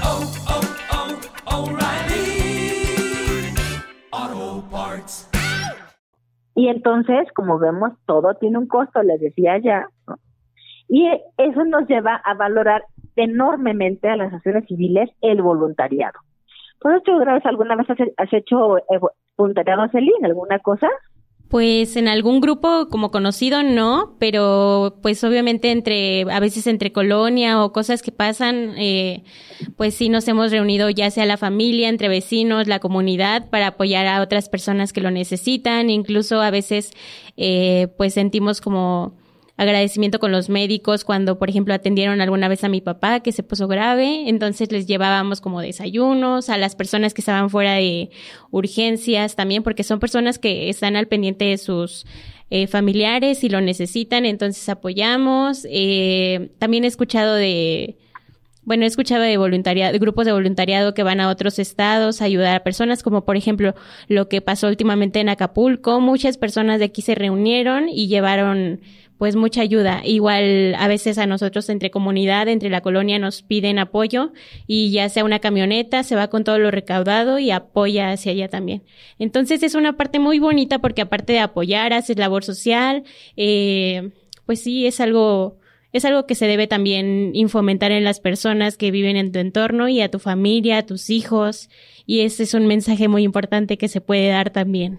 Y entonces, como vemos, todo tiene un costo, les decía ya. Y eso nos lleva a valorar enormemente a las asociaciones civiles el voluntariado. ¿Por eso alguna vez has, has hecho eh, voluntariado, Celine, alguna cosa? Pues en algún grupo como conocido no, pero pues obviamente entre, a veces entre colonia o cosas que pasan, eh, pues sí nos hemos reunido ya sea la familia, entre vecinos, la comunidad para apoyar a otras personas que lo necesitan, incluso a veces eh, pues sentimos como agradecimiento con los médicos cuando, por ejemplo, atendieron alguna vez a mi papá que se puso grave, entonces les llevábamos como desayunos a las personas que estaban fuera de urgencias también, porque son personas que están al pendiente de sus eh, familiares y lo necesitan, entonces apoyamos. Eh, también he escuchado de bueno, he escuchado de voluntariado, de grupos de voluntariado que van a otros estados a ayudar a personas, como por ejemplo lo que pasó últimamente en Acapulco. Muchas personas de aquí se reunieron y llevaron pues mucha ayuda. Igual a veces a nosotros entre comunidad, entre la colonia nos piden apoyo y ya sea una camioneta, se va con todo lo recaudado y apoya hacia allá también. Entonces es una parte muy bonita porque aparte de apoyar, haces labor social, eh, pues sí, es algo es algo que se debe también fomentar en las personas que viven en tu entorno y a tu familia, a tus hijos. Y ese es un mensaje muy importante que se puede dar también.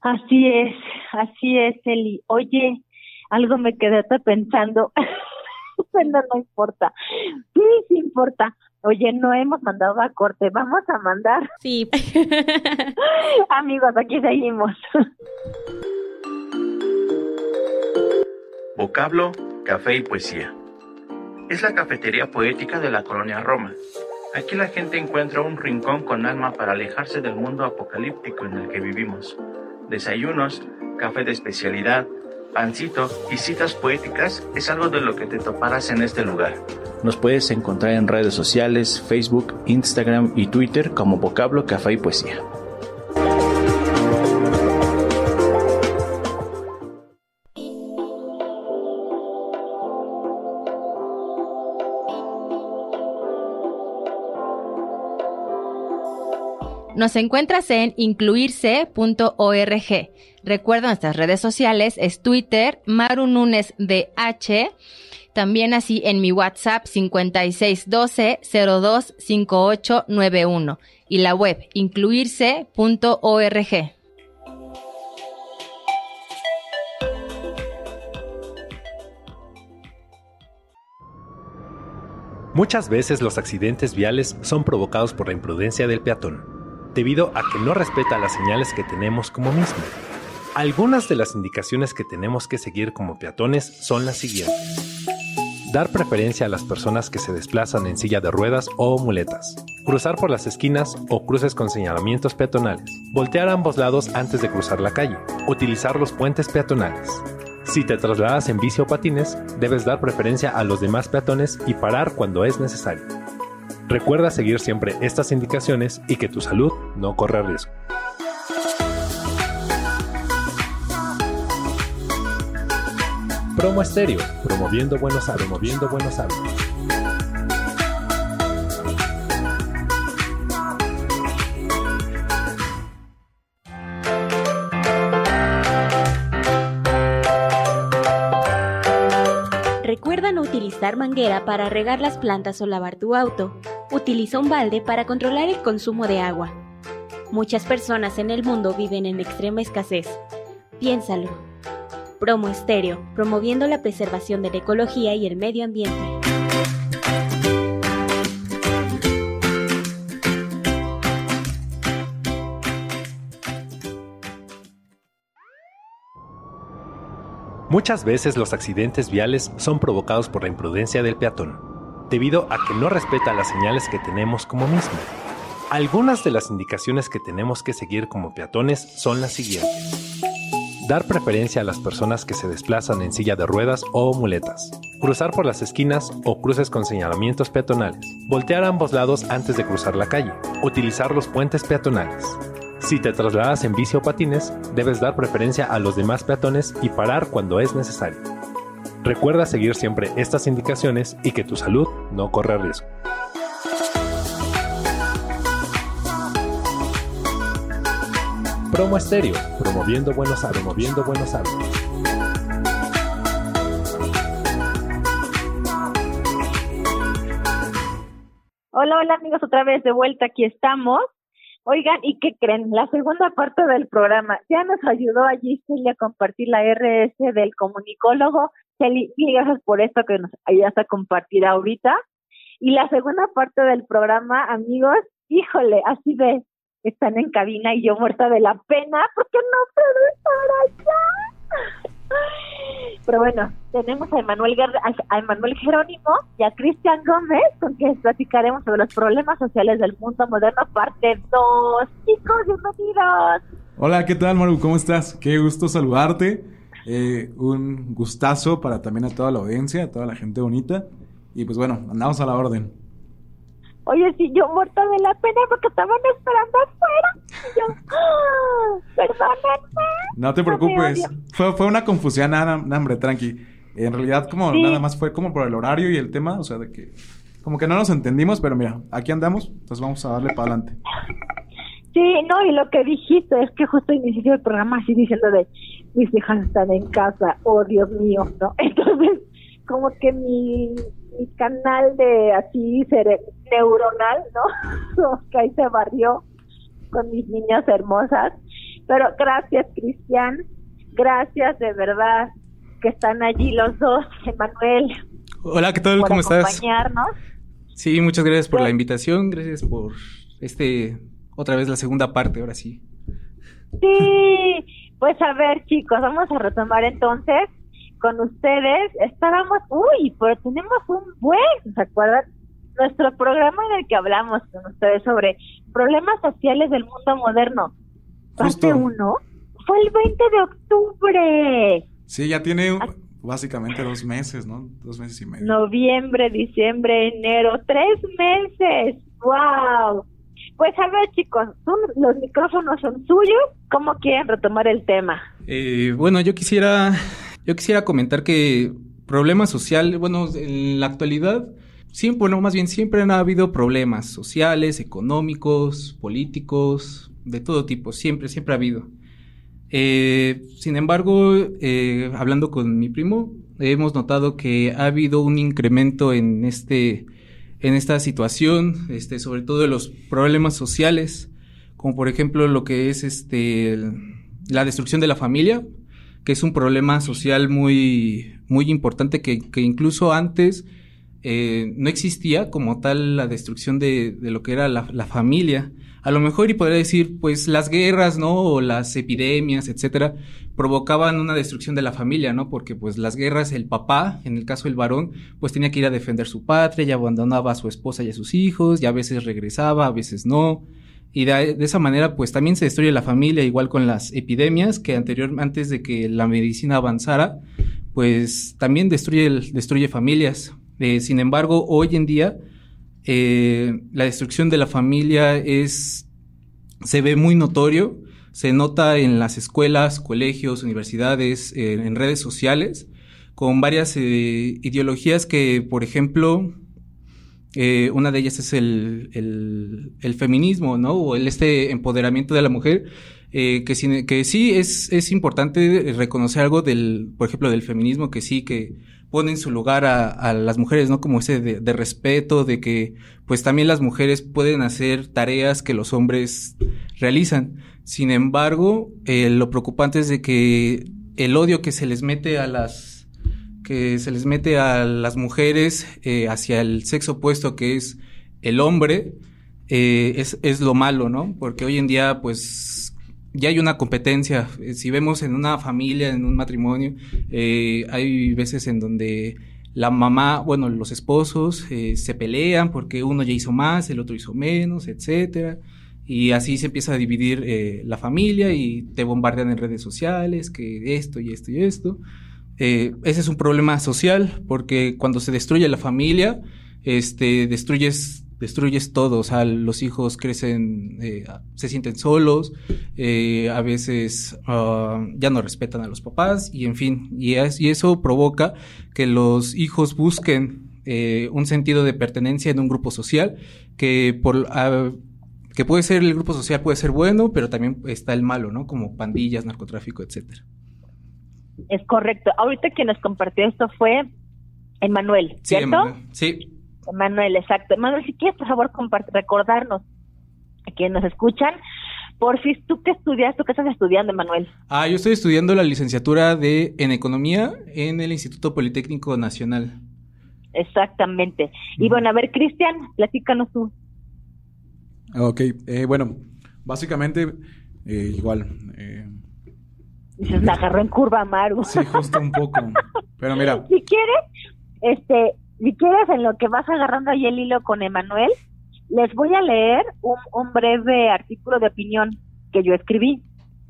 Así es, así es, Eli. Oye, algo me quedé pensando. bueno, no importa. Sí, sí importa. Oye, no hemos mandado a corte, vamos a mandar. Sí. Amigos, aquí seguimos. Vocablo, café y poesía. Es la cafetería poética de la colonia Roma. Aquí la gente encuentra un rincón con alma para alejarse del mundo apocalíptico en el que vivimos. Desayunos, café de especialidad, pancito y citas poéticas es algo de lo que te toparás en este lugar. Nos puedes encontrar en redes sociales, Facebook, Instagram y Twitter como Vocablo Café y Poesía. Nos encuentras en incluirse.org. Recuerda nuestras redes sociales, es Twitter, Maru DH, también así en mi WhatsApp 5612-025891 y la web incluirse.org. Muchas veces los accidentes viales son provocados por la imprudencia del peatón, debido a que no respeta las señales que tenemos como mismo. Algunas de las indicaciones que tenemos que seguir como peatones son las siguientes. Dar preferencia a las personas que se desplazan en silla de ruedas o muletas. Cruzar por las esquinas o cruces con señalamientos peatonales. Voltear ambos lados antes de cruzar la calle. Utilizar los puentes peatonales. Si te trasladas en bici o patines, debes dar preferencia a los demás peatones y parar cuando es necesario. Recuerda seguir siempre estas indicaciones y que tu salud no corre riesgo. Promo Estéreo, promoviendo buenos hábitos, promoviendo buenos hábitos. Recuerda no utilizar manguera para regar las plantas o lavar tu auto. Utiliza un balde para controlar el consumo de agua. Muchas personas en el mundo viven en extrema escasez. Piénsalo. Promo Estéreo, promoviendo la preservación de la ecología y el medio ambiente. Muchas veces los accidentes viales son provocados por la imprudencia del peatón, debido a que no respeta las señales que tenemos como mismo. Algunas de las indicaciones que tenemos que seguir como peatones son las siguientes. Dar preferencia a las personas que se desplazan en silla de ruedas o muletas. Cruzar por las esquinas o cruces con señalamientos peatonales. Voltear a ambos lados antes de cruzar la calle. Utilizar los puentes peatonales. Si te trasladas en bici o patines, debes dar preferencia a los demás peatones y parar cuando es necesario. Recuerda seguir siempre estas indicaciones y que tu salud no corre riesgo. Promo Estéreo, promoviendo buenos hábitos, promoviendo buenos hábitos. Hola, hola amigos, otra vez de vuelta, aquí estamos. Oigan, ¿y qué creen? La segunda parte del programa ya nos ayudó allí Celia a compartir la RS del comunicólogo. Celia, gracias por esto que nos ayudas a compartir ahorita. Y la segunda parte del programa, amigos, híjole, así de, están en cabina y yo muerta de la pena porque no puedo estar allá. Pero bueno, tenemos a Emanuel, a Emanuel Jerónimo y a Cristian Gómez, con quienes platicaremos sobre los problemas sociales del mundo moderno, parte 2. Chicos, bienvenidos. Hola, ¿qué tal, Maru? ¿Cómo estás? Qué gusto saludarte. Eh, un gustazo para también a toda la audiencia, a toda la gente bonita. Y pues bueno, andamos a la orden. Oye, si yo muerta de la pena porque estaban esperando afuera. Y yo, ¡Ah! perdónenme. No te preocupes. Fue, fue una confusión, nada, nada, hombre, tranqui. En realidad, como nada más fue como por el horario y el tema, o sea, de que como que no nos entendimos, pero mira, aquí andamos, entonces vamos a darle para adelante. Sí, no, y lo que dijiste es que justo inició el programa así diciendo de mis hijas están en casa, oh Dios mío, ¿no? Entonces, como que mi, mi canal de así neuronal, ¿no? que ahí se barrió con mis niñas hermosas. Pero gracias, Cristian. Gracias de verdad que están allí los dos, Emanuel. Hola, ¿qué tal? por ¿Cómo estás? acompañarnos. Sí, muchas gracias por la invitación. Gracias por este otra vez la segunda parte, ahora sí. Sí, pues a ver, chicos, vamos a retomar entonces con ustedes. Estábamos, uy, pero tenemos un buen, ¿se acuerdan? Nuestro programa en el que hablamos con ustedes sobre problemas sociales del mundo moderno. Parte 1 fue el 20 de octubre. Sí, ya tiene básicamente dos meses, ¿no? Dos meses y medio. Noviembre, diciembre, enero, tres meses. ¡Wow! Pues a ver, chicos, son- los micrófonos son suyos. ¿Cómo quieren retomar el tema? Eh, bueno, yo quisiera, yo quisiera comentar que problema social, bueno, en la actualidad siempre, bueno, más bien siempre han habido problemas sociales, económicos, políticos, de todo tipo, siempre, siempre ha habido. Eh, sin embargo, eh, hablando con mi primo, hemos notado que ha habido un incremento en este, en esta situación, este, sobre todo los problemas sociales, como por ejemplo lo que es este, la destrucción de la familia, que es un problema social muy, muy importante que, que incluso antes eh, no existía como tal la destrucción de, de lo que era la, la, familia. A lo mejor y podría decir, pues las guerras, ¿no? O las epidemias, etcétera, provocaban una destrucción de la familia, ¿no? Porque pues las guerras, el papá, en el caso del varón, pues tenía que ir a defender su patria, y abandonaba a su esposa y a sus hijos, y a veces regresaba, a veces no. Y de, esa manera, pues también se destruye la familia, igual con las epidemias, que anterior, antes de que la medicina avanzara, pues también destruye, destruye familias. Eh, sin embargo, hoy en día, eh, la destrucción de la familia es, se ve muy notorio, se nota en las escuelas, colegios, universidades, eh, en redes sociales, con varias ideologías que, por ejemplo, eh, una de ellas es el, el, feminismo, ¿no? O el este empoderamiento de la mujer, eh, que, que sí es, es importante reconocer algo del, por ejemplo, del feminismo, que sí, que pone en su lugar a, las mujeres, ¿no? Como ese de, de, respeto, de que pues también las mujeres pueden hacer tareas que los hombres realizan. Sin embargo, eh, lo preocupante es de que el odio que se les mete a las que se les mete a las mujeres eh, hacia el sexo opuesto que es el hombre, eh, es, es, lo malo, ¿no? Porque hoy en día, pues, ya hay una competencia. Si vemos en una familia, en un matrimonio, eh, hay veces en donde la mamá, bueno, los esposos eh, se pelean porque uno ya hizo más, el otro hizo menos, etcétera. Y así se empieza a dividir eh, la familia y te bombardean en redes sociales que esto y esto y esto. Eh, ese es un problema social porque cuando se destruye la familia, este, destruyes, destruyes todo. O sea, los hijos crecen, eh, se sienten solos, eh, a veces uh, ya no respetan a los papás y en fin, y, es, y eso provoca que los hijos busquen eh, un sentido de pertenencia en un grupo social que por... Uh, que puede ser el grupo social puede ser bueno, pero también está el malo, ¿no? Como pandillas, narcotráfico, etcétera. Es correcto. Ahorita quien nos compartió esto fue Emanuel, ¿cierto? Sí. Emanuel, exacto. Emanuel, si quieres, por favor, recordarnos a quienes nos escuchan. Por si tú qué estudias, tú qué estás estudiando, Emanuel. Ah, yo estoy estudiando la licenciatura de en economía en el Instituto Politécnico Nacional. Exactamente. Y bueno, a ver, Cristian, platícanos tú. Ok, eh, bueno, básicamente eh, igual. Eh, se la agarró en curva Maru. Sí, justo un poco. Pero mira. Si quieres, este, si quieres en lo que vas agarrando ahí el hilo con Emanuel, les voy a leer un, un breve artículo de opinión que yo escribí.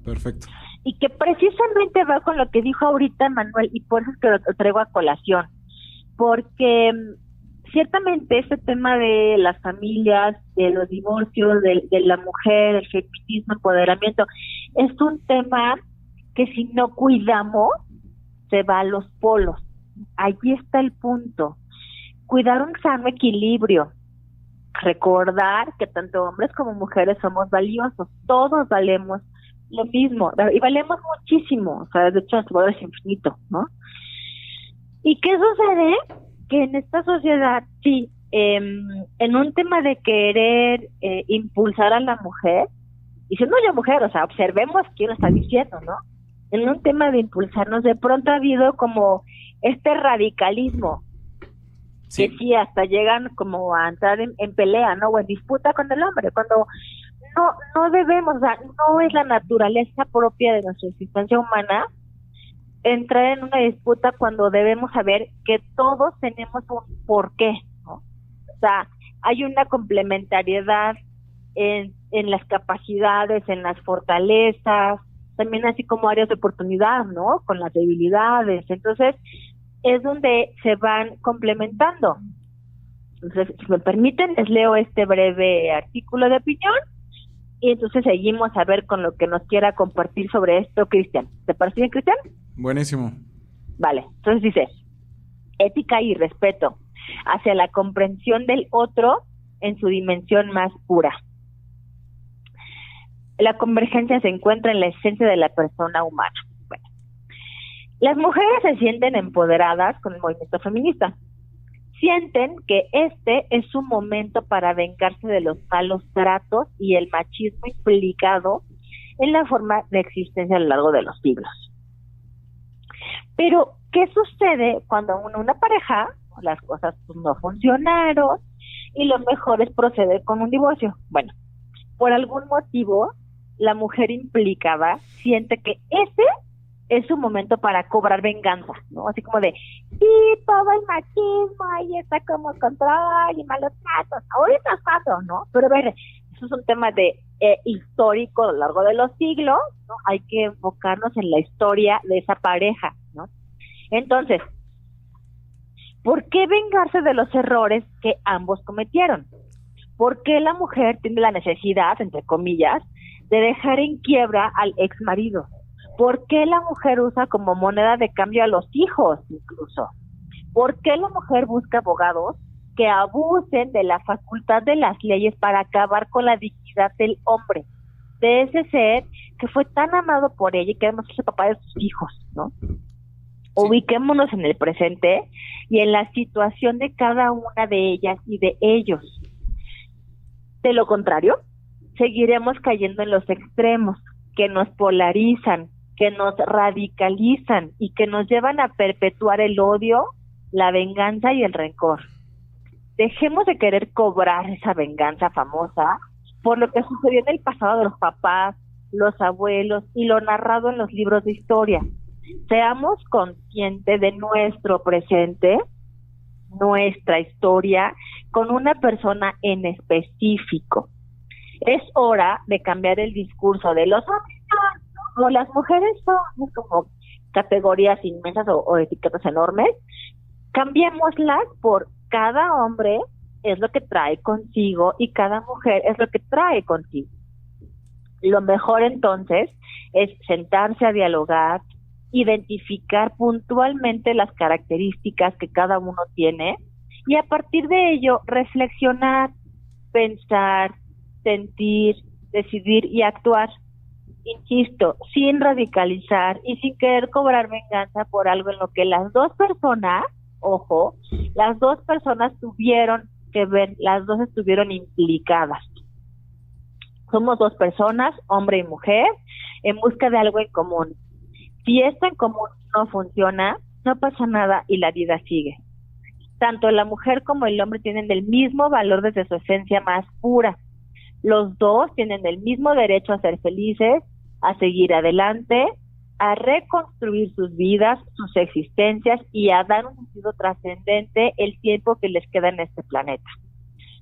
Perfecto. Y que precisamente va con lo que dijo ahorita Emanuel y por eso es que lo traigo a colación. Porque ciertamente este tema de las familias, de los divorcios, de, de la mujer, el feminismo, empoderamiento, es un tema que si no cuidamos, se va a los polos. Allí está el punto. Cuidar un sano equilibrio. Recordar que tanto hombres como mujeres somos valiosos. Todos valemos lo mismo. Y valemos muchísimo. O sea, de hecho, nuestro valor es infinito, ¿no? ¿Y qué sucede? Que en esta sociedad, sí, eh, en un tema de querer eh, impulsar a la mujer, y si no yo mujer, o sea, observemos quién lo está diciendo, ¿no? en un tema de impulsarnos, de pronto ha habido como este radicalismo, sí. que sí, hasta llegan como a entrar en, pelea, ¿no? O en disputa con el hombre, cuando no, no debemos, o sea, no es la naturaleza propia de nuestra existencia humana entrar en una disputa cuando debemos saber que todos tenemos un porqué, ¿no? O sea, hay una complementariedad en, en las capacidades, en las fortalezas, también así como áreas de oportunidad, ¿no? Con las debilidades. Entonces, es donde se van complementando. Entonces, si me permiten, les leo este breve artículo de opinión y entonces seguimos a ver con lo que nos quiera compartir sobre esto, Cristian. ¿Te parece bien, Cristian? Buenísimo. Vale, entonces dice, ética y respeto. hacia la comprensión del otro en su dimensión más pura. La convergencia se encuentra en la esencia de la persona humana. Las mujeres se sienten empoderadas con el movimiento feminista. Sienten que este es su momento para vengarse de los malos tratos y el machismo implicado en la forma de existencia a lo largo de los siglos. Pero, ¿qué sucede cuando una pareja, las cosas pues, no funcionaron y lo mejor es proceder con un divorcio? Bueno, por algún motivo, la mujer implicada siente que ese es su momento para cobrar venganza, ¿no? Así como de, sí, todo el machismo, ahí está como control y malos tratos, ahorita es cuando, ¿no? Pero a ver, eso es un tema de eh, histórico a lo largo de los siglos, ¿no? Hay que enfocarnos en la historia de esa pareja, ¿no? Entonces, ¿por qué vengarse de los errores que ambos cometieron? ¿Por qué la mujer tiene la necesidad, entre comillas, de dejar en quiebra al ex marido? ¿Por qué la mujer usa como moneda de cambio a los hijos incluso? ¿Por qué la mujer busca abogados que abusen de la facultad de las leyes para acabar con la dignidad del hombre, de ese ser que fue tan amado por ella y que además es el papá de sus hijos, ¿no? Ubiquémonos en el presente y en la situación de cada una de ellas y de ellos. De lo contrario, seguiremos cayendo en los extremos que nos polarizan, que nos radicalizan y que nos llevan a perpetuar el odio, la venganza y el rencor dejemos de querer cobrar esa venganza famosa por lo que sucedió en el pasado de los papás, los abuelos y lo narrado en los libros de historia. Seamos conscientes de nuestro presente, nuestra historia, con una persona en específico. Es hora de cambiar el discurso de los hombres o las mujeres son como categorías inmensas o, o etiquetas enormes. Cambiémoslas por cada hombre es lo que trae consigo y cada mujer es lo que trae consigo. Lo mejor entonces es sentarse a dialogar, identificar puntualmente las características que cada uno tiene y a partir de ello reflexionar, pensar, sentir, decidir y actuar. Insisto, sin radicalizar y sin querer cobrar venganza por algo en lo que las dos personas ojo, las dos personas tuvieron que ver, las dos estuvieron implicadas. Somos dos personas, hombre y mujer, en busca de algo en común. Si esto en común no funciona, no pasa nada y la vida sigue. Tanto la mujer como el hombre tienen el mismo valor desde su esencia más pura. Los dos tienen el mismo derecho a ser felices, a seguir adelante, a reconstruir sus vidas, sus existencias y a dar un sentido trascendente el tiempo que les queda en este planeta.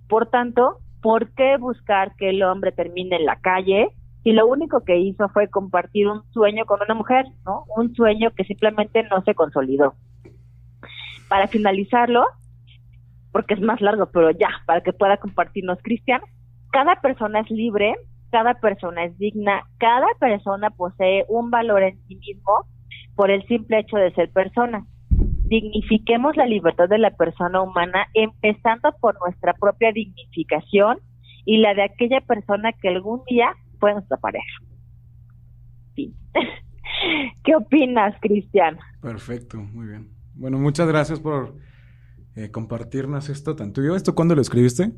Por tanto, ¿por qué buscar que el hombre termine en la calle si lo único que hizo fue compartir un sueño con una mujer, ¿no? Un sueño que simplemente no se consolidó. Para finalizarlo, porque es más largo, pero ya, para que pueda compartirnos Cristian, cada persona es libre cada persona es digna, cada persona posee un valor en sí mismo por el simple hecho de ser persona. Dignifiquemos la libertad de la persona humana empezando por nuestra propia dignificación y la de aquella persona que algún día fue nuestra pareja. ¿Qué opinas, Cristian? Perfecto, muy bien. Bueno, muchas gracias por eh, compartirnos esto tan tuyo. ¿Esto cuándo lo escribiste?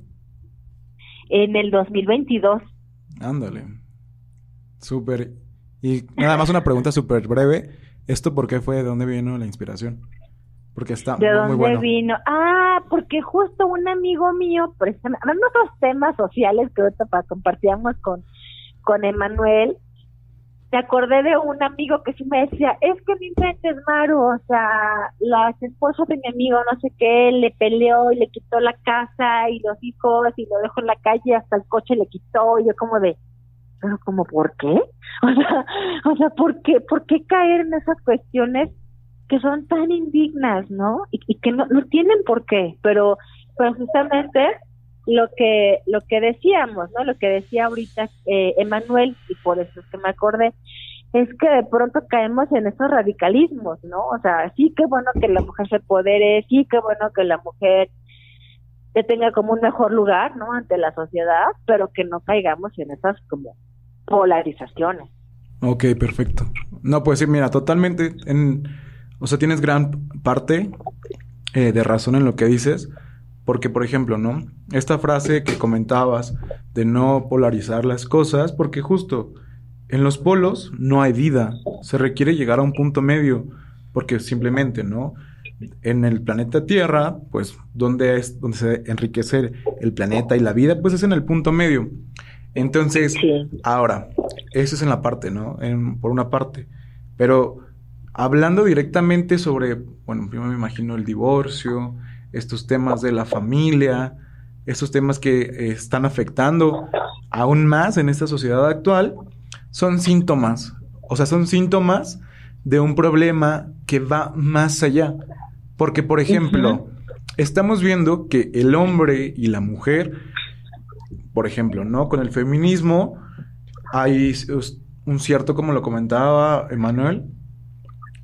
En el 2022. Ándale. Súper. Y nada más una pregunta súper breve. ¿Esto por qué fue? ¿De dónde vino la inspiración? Porque está ¿De muy, dónde bueno. vino? Ah, porque justo un amigo mío, hablando de otros temas sociales que ahorita compartíamos con, con Emanuel, me acordé de un amigo que sí me decía, es que mi inventes, Maru, o sea, la esposa de mi amigo, no sé qué, le peleó y le quitó la casa y los hijos y lo dejó en la calle, hasta el coche le quitó, y yo como de, pero como, ¿por qué? O sea, o sea, ¿por qué, por qué caer en esas cuestiones que son tan indignas, ¿no? Y, y que no, no tienen por qué, pero, pero justamente lo que lo que decíamos, ¿no? Lo que decía ahorita eh, Emanuel y por eso es que me acordé es que de pronto caemos en esos radicalismos, ¿no? O sea, sí que bueno que la mujer se podere, sí que bueno que la mujer que tenga como un mejor lugar, ¿no? Ante la sociedad, pero que no caigamos en esas como polarizaciones. Ok, perfecto. No, pues sí, mira, totalmente, en, o sea, tienes gran parte eh, de razón en lo que dices, porque, por ejemplo, ¿no? Esta frase que comentabas de no polarizar las cosas, porque justo en los polos no hay vida, se requiere llegar a un punto medio, porque simplemente, ¿no? En el planeta Tierra, pues, donde es donde se enriquece el planeta y la vida, pues es en el punto medio. Entonces, ahora, eso es en la parte, ¿no? En, por una parte. Pero hablando directamente sobre, bueno, primero me imagino el divorcio, estos temas de la familia, estos temas que están afectando aún más en esta sociedad actual, son síntomas, o sea, son síntomas de un problema que va más allá. Porque, por ejemplo, estamos viendo que el hombre y la mujer, por ejemplo, ¿no? Con el feminismo hay un cierto, como lo comentaba Emanuel,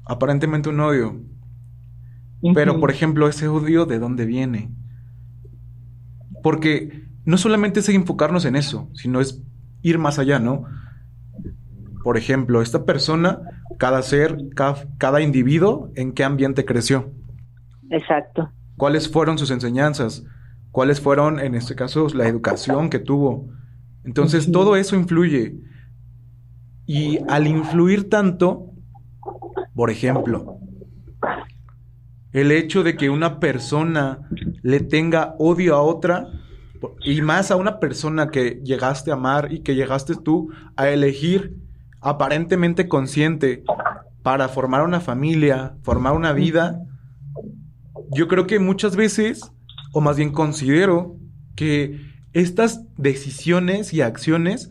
aparentemente un odio. Pero, por ejemplo, ese odio, ¿de dónde viene? Porque no solamente es enfocarnos en eso, sino es ir más allá, ¿no? Por ejemplo, esta persona, cada ser, cada, individuo, ¿en qué ambiente creció? Exacto. ¿Cuáles fueron sus enseñanzas? ¿Cuáles fueron, en este caso, la educación que tuvo? Entonces, todo eso influye. Y al influir tanto, por ejemplo, el hecho de que una persona le tenga odio a otra, y más a una persona que llegaste a amar y que llegaste tú a elegir aparentemente consciente para formar una familia, formar una vida, yo creo que muchas veces, o más bien considero, que estas decisiones y acciones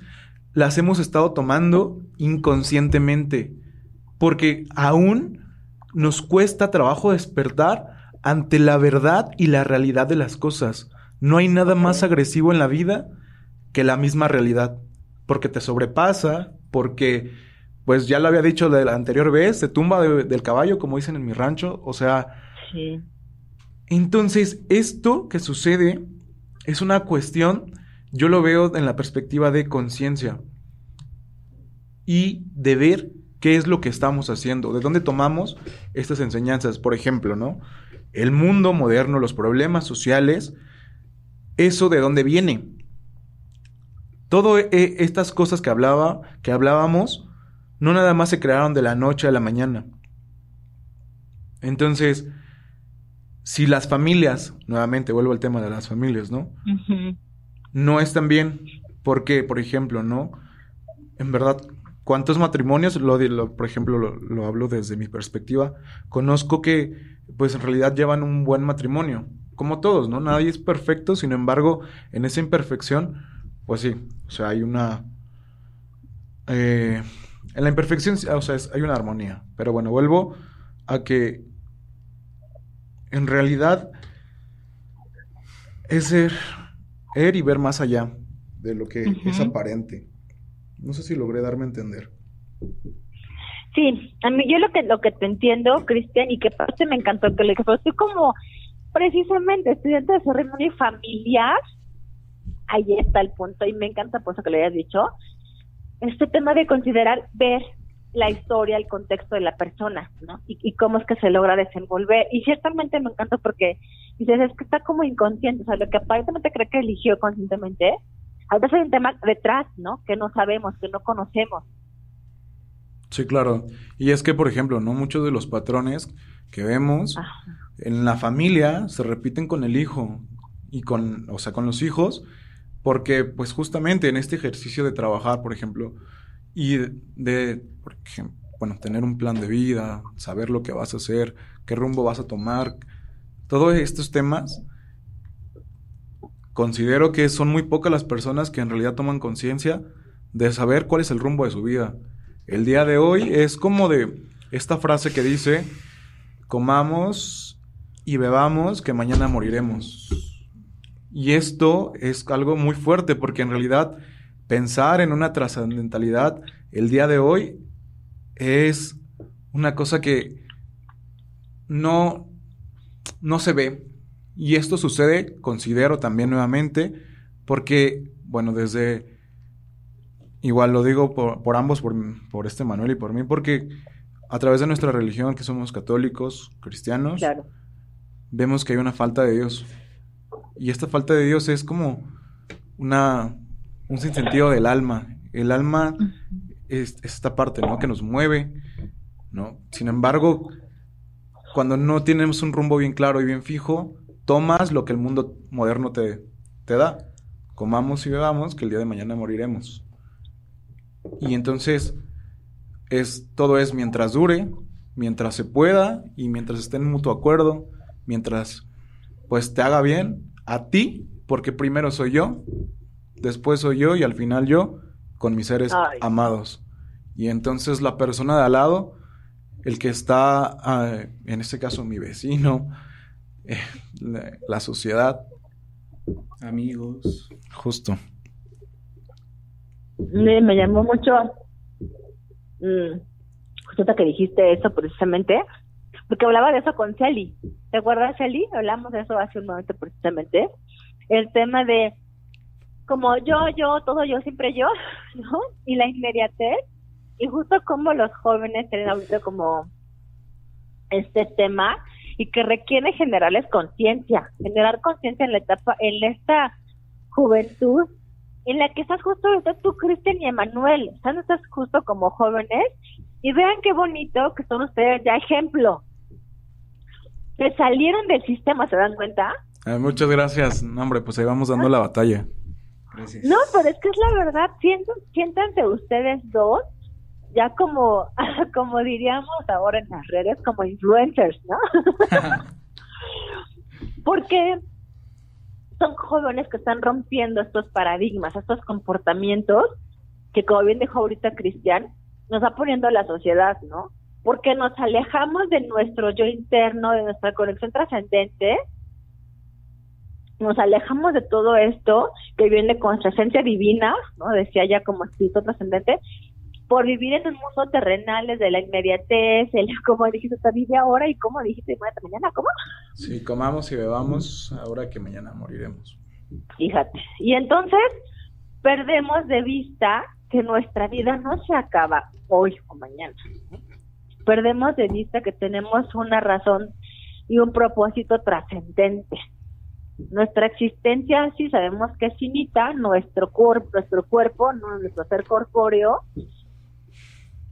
las hemos estado tomando inconscientemente, porque aún nos cuesta trabajo despertar ante la verdad y la realidad de las cosas. No hay nada más agresivo en la vida que la misma realidad, porque te sobrepasa, porque, pues ya lo había dicho de la anterior vez, se tumba del caballo, como dicen en mi rancho, o sea... Sí. Entonces, esto que sucede es una cuestión, yo lo veo en la perspectiva de conciencia y de ver qué es lo que estamos haciendo, de dónde tomamos estas enseñanzas. Por ejemplo, ¿no? El mundo moderno, los problemas sociales, eso de dónde viene. Todas eh, estas cosas que hablaba, que hablábamos, no nada más se crearon de la noche a la mañana. Entonces, si las familias, nuevamente vuelvo al tema de las familias, ¿no? No están bien, porque, por ejemplo, ¿no? En verdad, ¿cuántos matrimonios, lo, lo por ejemplo, lo, lo, hablo desde mi perspectiva, conozco que, pues en realidad llevan un buen matrimonio, como todos, ¿no? Nadie es perfecto, sin embargo, en esa imperfección, pues sí, o sea, hay una... Eh, en la imperfección, o sea, hay una armonía. Pero bueno, vuelvo a que en realidad es ser, y ver más allá de lo que es aparente. No sé si logré darme a entender. Sí, a mí yo lo que lo que te entiendo, Cristian, y que parte me encantó que le dije, estoy como precisamente estudiante de ceremonia familiar ahí está el punto y me encanta por eso que le hayas dicho, este tema de considerar ver la historia, el contexto de la persona, ¿no? Y, cómo es que se logra desenvolver. Y ciertamente me encanta porque dices, es que está como inconsciente, o sea, lo que aparentemente cree que eligió conscientemente, a veces hay un tema detrás, ¿no? Que no sabemos, que no conocemos. Sí, claro. Y es que, por ejemplo, ¿no? Muchos de los patrones que vemos en la familia se repiten con el hijo y con, o sea, con los hijos porque, pues justamente en este ejercicio de trabajar, por ejemplo, y de, por ejemplo, bueno, tener un plan de vida, saber lo que vas a hacer, qué rumbo vas a tomar, todos estos temas, considero que son muy pocas las personas que en realidad toman conciencia de saber cuál es el rumbo de su vida. El día de hoy es como de esta frase que dice, comamos y bebamos que mañana moriremos. Y esto es algo muy fuerte porque en realidad pensar en una trascendentalidad el día de hoy es una cosa que no, no se ve. Y esto sucede, considero también nuevamente, porque, bueno, desde, igual lo digo por, por ambos, por, por este Manuel y por mí, porque a través de nuestra religión, que somos católicos, cristianos, vemos que hay una falta de Dios. Y esta falta de Dios es como una, un sinsentido del alma. El alma es, esta parte, ¿no? Que nos mueve, ¿no? Sin embargo, cuando no tenemos un rumbo bien claro y bien fijo, tomas lo que el mundo moderno te, te da. Comamos y bebamos, que el día de mañana moriremos. Y entonces, es, todo es mientras dure, mientras se pueda y mientras esté en mutuo acuerdo, mientras pues te haga bien a ti, porque primero soy yo, después soy yo y al final yo con mis seres amados. Y entonces la persona de al lado, el que está, ah, en este caso mi vecino, eh, la, sociedad. Amigos. Justo. Me, llamó mucho, mm, justo que dijiste eso precisamente, porque hablaba de eso con Celi. ¿Te acuerdas, Celi? Hablamos de eso hace un momento precisamente. El tema de como yo, yo, todo yo, siempre yo, ¿no? Y la inmediatez. Y justo como los jóvenes tienen ahorita como este tema y que requiere generarles conciencia, generar conciencia en la etapa, en esta juventud en la que estás justo estás tú, Cristian y Emanuel, están estás justo como jóvenes y vean qué bonito que son ustedes ya ejemplo. Que salieron del sistema, ¿se dan cuenta? Ah, muchas gracias. No, hombre, pues ahí vamos dando la batalla. No, pero es que es la verdad, siéntanse ustedes dos, ya como, como diríamos ahora en las redes, como influencers, ¿no? Porque son jóvenes que están rompiendo estos paradigmas, estos comportamientos que como bien dijo ahorita Cristian, nos va poniendo la sociedad, ¿no? Porque nos alejamos de nuestro yo interno, de nuestra conexión trascendente nos alejamos de todo esto que viene con nuestra esencia divina, ¿no? Decía ya como espíritu trascendente, por vivir en un mundo terrenal de la inmediatez, el como dijiste, está vive ahora y como dijiste, mañana, ¿cómo? Sí, comamos y bebamos ahora que mañana moriremos. Fíjate. Y entonces perdemos de vista que nuestra vida no se acaba hoy o mañana. Perdemos de vista que tenemos una razón y un propósito trascendente nuestra existencia, sí sabemos que es finita, nuestro, cuerpo, nuestro cuerpo, nuestro ser corpóreo,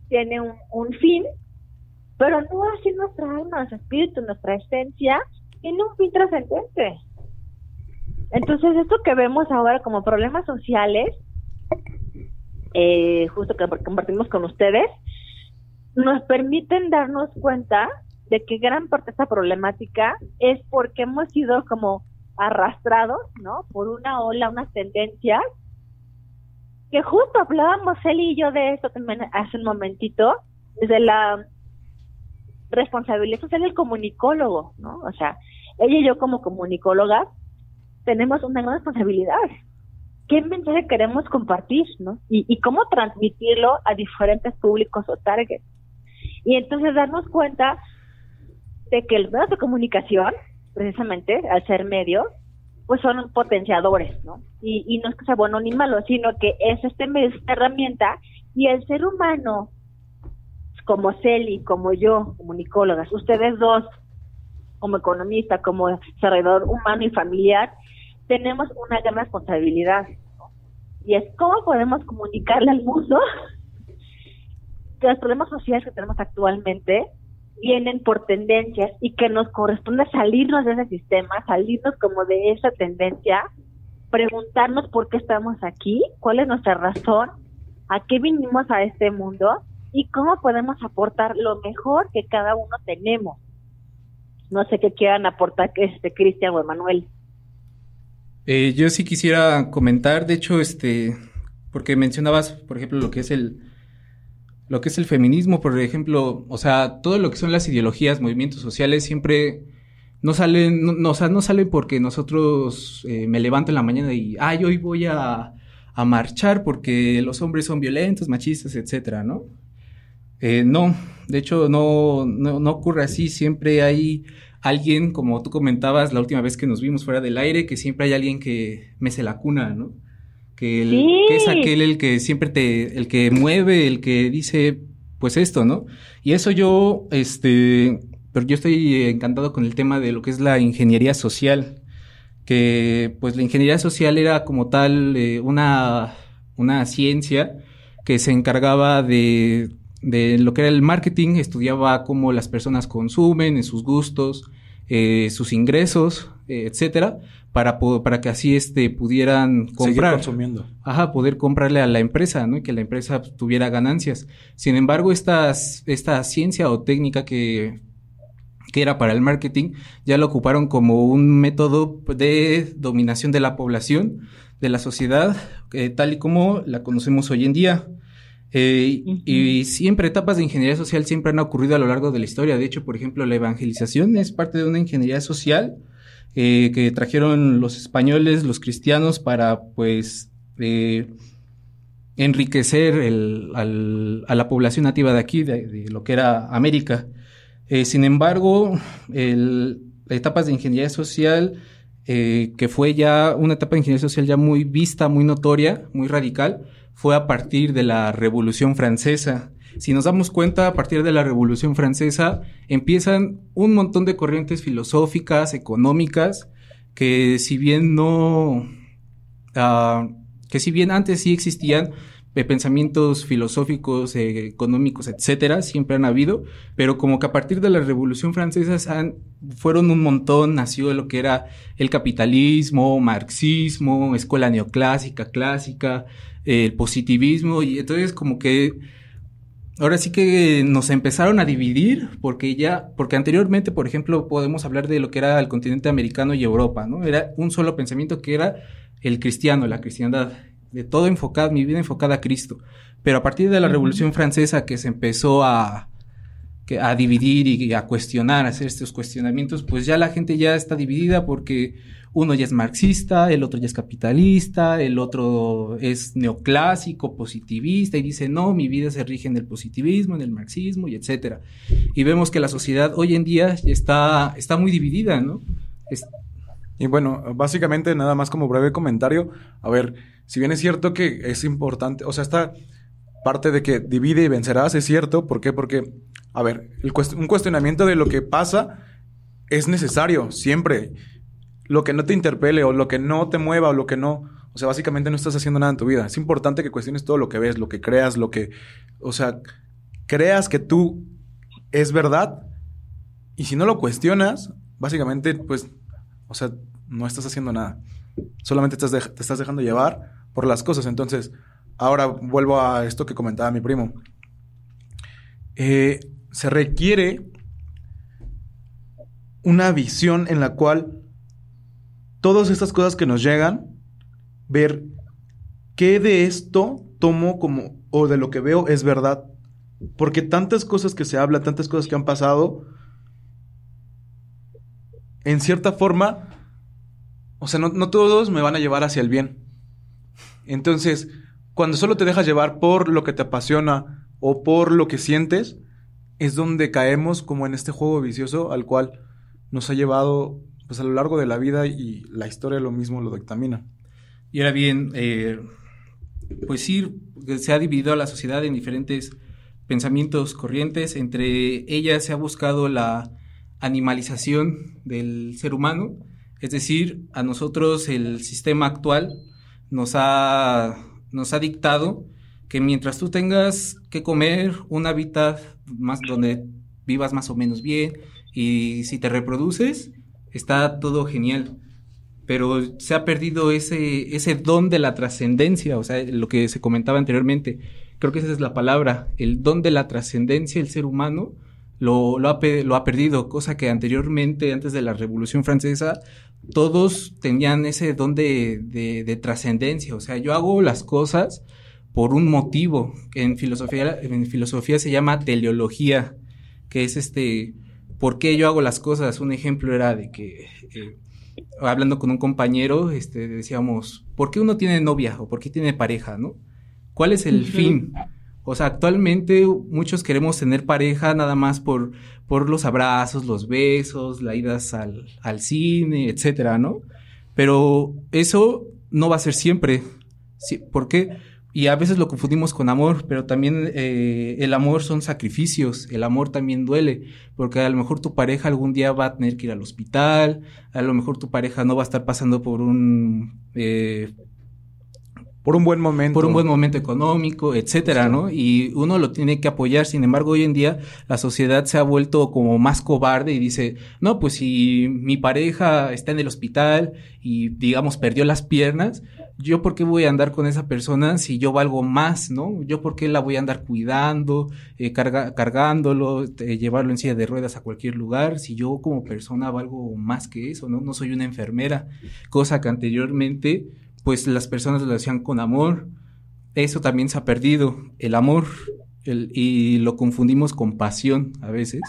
tiene un, fin, pero no así nuestra alma, nuestro espíritu, nuestra esencia, tiene un fin trascendente. Entonces, esto que vemos ahora como problemas sociales, eh, justo que compartimos con ustedes, nos permiten darnos cuenta de que gran parte de esta problemática es porque hemos sido como arrastrados, ¿no? Por una ola, unas tendencias, que justo hablábamos él y yo de eso también hace un momentito, desde la responsabilidad social del comunicólogo, ¿no? O sea, ella y yo como comunicólogas tenemos una gran responsabilidad. ¿Qué mensaje queremos compartir, no? Y, y cómo transmitirlo a diferentes públicos o targets. Y entonces darnos cuenta de que los medios de comunicación precisamente, al ser medios, pues son potenciadores, ¿no? Y, no es que sea bueno ni malo, sino que es este esta herramienta y el ser humano, como Celi, como yo, comunicólogas, ustedes dos, como economista, como desarrollador humano y familiar, tenemos una gran responsabilidad. Y es cómo podemos comunicarle al mundo los problemas sociales que tenemos actualmente vienen por tendencias y que nos corresponde salirnos de ese sistema, salirnos como de esa tendencia, preguntarnos por qué estamos aquí, cuál es nuestra razón, a qué vinimos a este mundo y cómo podemos aportar lo mejor que cada uno tenemos. No sé qué quieran aportar este Cristian o Emanuel. Eh, yo sí quisiera comentar, de hecho, este, porque mencionabas, por ejemplo, lo que es el, lo que es el feminismo, por ejemplo, o sea, todo lo que son las ideologías, movimientos sociales, siempre no salen, no, o sea, no salen porque nosotros eh, me levanto en la mañana y, ay, hoy voy a, a, marchar porque los hombres son violentos, machistas, etcétera, ¿no? Eh, no, de hecho no, no, no ocurre así, siempre hay alguien, como tú comentabas la última vez que nos vimos fuera del aire, que siempre hay alguien que mece la cuna, ¿no? Que, el- Sí. que es aquel el que siempre te, el que mueve, el que dice, pues esto, ¿no? Y eso yo, este, pero yo estoy encantado con el tema de lo que es la ingeniería social, que pues la ingeniería social era como tal eh, una, una ciencia que se encargaba de, de lo que era el marketing, estudiaba cómo las personas consumen, en sus gustos, eh, sus ingresos, etcétera, para, para que así este, pudieran Seguir comprar. consumiendo. Ajá, poder comprarle a la empresa, ¿no? Y que la empresa pues, tuviera ganancias. Sin embargo, estas, esta ciencia o técnica que, que era para el marketing, ya lo ocuparon como un método de dominación de la población, de la sociedad, eh, tal y como la conocemos hoy en día. Eh, Y siempre etapas de ingeniería social siempre han ocurrido a lo largo de la historia. De hecho, por ejemplo, la evangelización es parte de una ingeniería social eh, que trajeron los españoles, los cristianos, para pues eh, enriquecer el- a la población nativa de aquí, de, lo que era América. Eh, sin embargo, el, etapas de ingeniería social, que fue ya una etapa de ingeniería social ya muy vista, muy notoria, muy radical, fue a partir de la Revolución Francesa. Si nos damos cuenta, a partir de la Revolución Francesa empiezan un montón de corrientes filosóficas, económicas, que si bien no, ah, que si bien antes sí existían pensamientos filosóficos, eh, económicos, etcétera, siempre han habido, pero como que a partir de la Revolución Francesa fueron un montón, nació lo que era el capitalismo, marxismo, escuela neoclásica, clásica, el positivismo, y entonces como que ahora sí que nos empezaron a dividir porque ya, porque anteriormente, por ejemplo, podemos hablar de lo que era el continente americano y Europa, ¿no? Era un solo pensamiento que era el cristiano, la cristiandad, de todo enfocado, mi vida enfocada a Cristo. Pero a partir de la Revolución Francesa que se empezó a, que- a dividir y a cuestionar, a hacer estos cuestionamientos, pues ya la gente ya está dividida porque uno ya es marxista, el otro ya es capitalista, el otro es neoclásico, positivista y dice, no, mi vida se rige en el positivismo, en el marxismo y etcétera. Y vemos que la sociedad hoy en día está, está muy dividida, ¿no? Y bueno, básicamente nada más como breve comentario, a ver, si bien es cierto que es importante, o sea, esta parte de que divide y vencerás es cierto, ¿por qué? Porque, a ver, un cuestionamiento de lo que pasa es necesario, siempre. Lo que no te interpele o lo que no te mueva o lo que no, o sea, básicamente no estás haciendo nada en tu vida. Es importante que cuestiones todo lo que ves, lo que creas, lo que, o sea, creas que tú es verdad y si no lo cuestionas, básicamente, pues, o sea, no estás haciendo nada. Solamente estás te estás dejando llevar por las cosas. Entonces, ahora vuelvo a esto que comentaba mi primo. Eh, se requiere una visión en la cual todas estas cosas que nos llegan, ver qué de esto tomo como, o de lo que veo es verdad. Porque tantas cosas que se hablan, tantas cosas que han pasado, en cierta forma, o sea, no, no todos me van a llevar hacia el bien. Entonces, cuando solo te dejas llevar por lo que te apasiona o por lo que sientes, es donde caemos como en este juego vicioso al cual nos ha llevado pues a lo largo de la vida y la historia lo mismo lo dictamina. Y ahora bien, eh, pues sí, se ha dividido a la sociedad en diferentes pensamientos corrientes. Entre ellas se ha buscado la animalización del ser humano, es decir, a nosotros el sistema actual nos ha, nos ha dictado que mientras tú tengas que comer un hábitat más donde vivas más o menos bien y si te reproduces, está todo genial pero se ha perdido ese, ese don de la trascendencia, o sea, lo que se comentaba anteriormente. Creo que esa es la palabra, el don de la trascendencia, el ser humano lo, lo, ha, lo ha perdido, cosa que anteriormente, antes de la Revolución Francesa, todos tenían ese don de, de, de trascendencia, o sea, yo hago las cosas por un motivo, que en filosofía, en filosofía se llama teleología, que es este, ¿por qué yo hago las cosas? Un ejemplo era de que... eh, hablando con un compañero, este, decíamos, ¿por qué uno tiene novia o por qué tiene pareja, no? ¿Cuál es el fin? O sea, actualmente muchos queremos tener pareja nada más por, por los abrazos, los besos, las idas al, al cine, etcétera, ¿no? Pero eso no va a ser siempre. Sí, ¿Por qué? Y a veces lo confundimos con amor, pero también eh, el amor son sacrificios, el amor también duele, porque a lo mejor tu pareja algún día va a tener que ir al hospital, a lo mejor tu pareja no va a estar pasando por un eh, por un buen momento. Por un buen momento económico, etcétera, ¿no? Y uno lo tiene que apoyar. Sin embargo, hoy en día la sociedad se ha vuelto como más cobarde y dice, no, pues si mi pareja está en el hospital y digamos perdió las piernas, yo por qué voy a andar con esa persona si yo valgo más, ¿no? Yo por qué la voy a andar cuidando, eh, carga, cargándolo, eh, llevarlo en silla de ruedas a cualquier lugar, si yo como persona valgo más que eso, ¿no? No soy una enfermera, cosa que anteriormente pues las personas lo hacían con amor. Eso también se ha perdido, el amor, y lo confundimos con pasión a veces.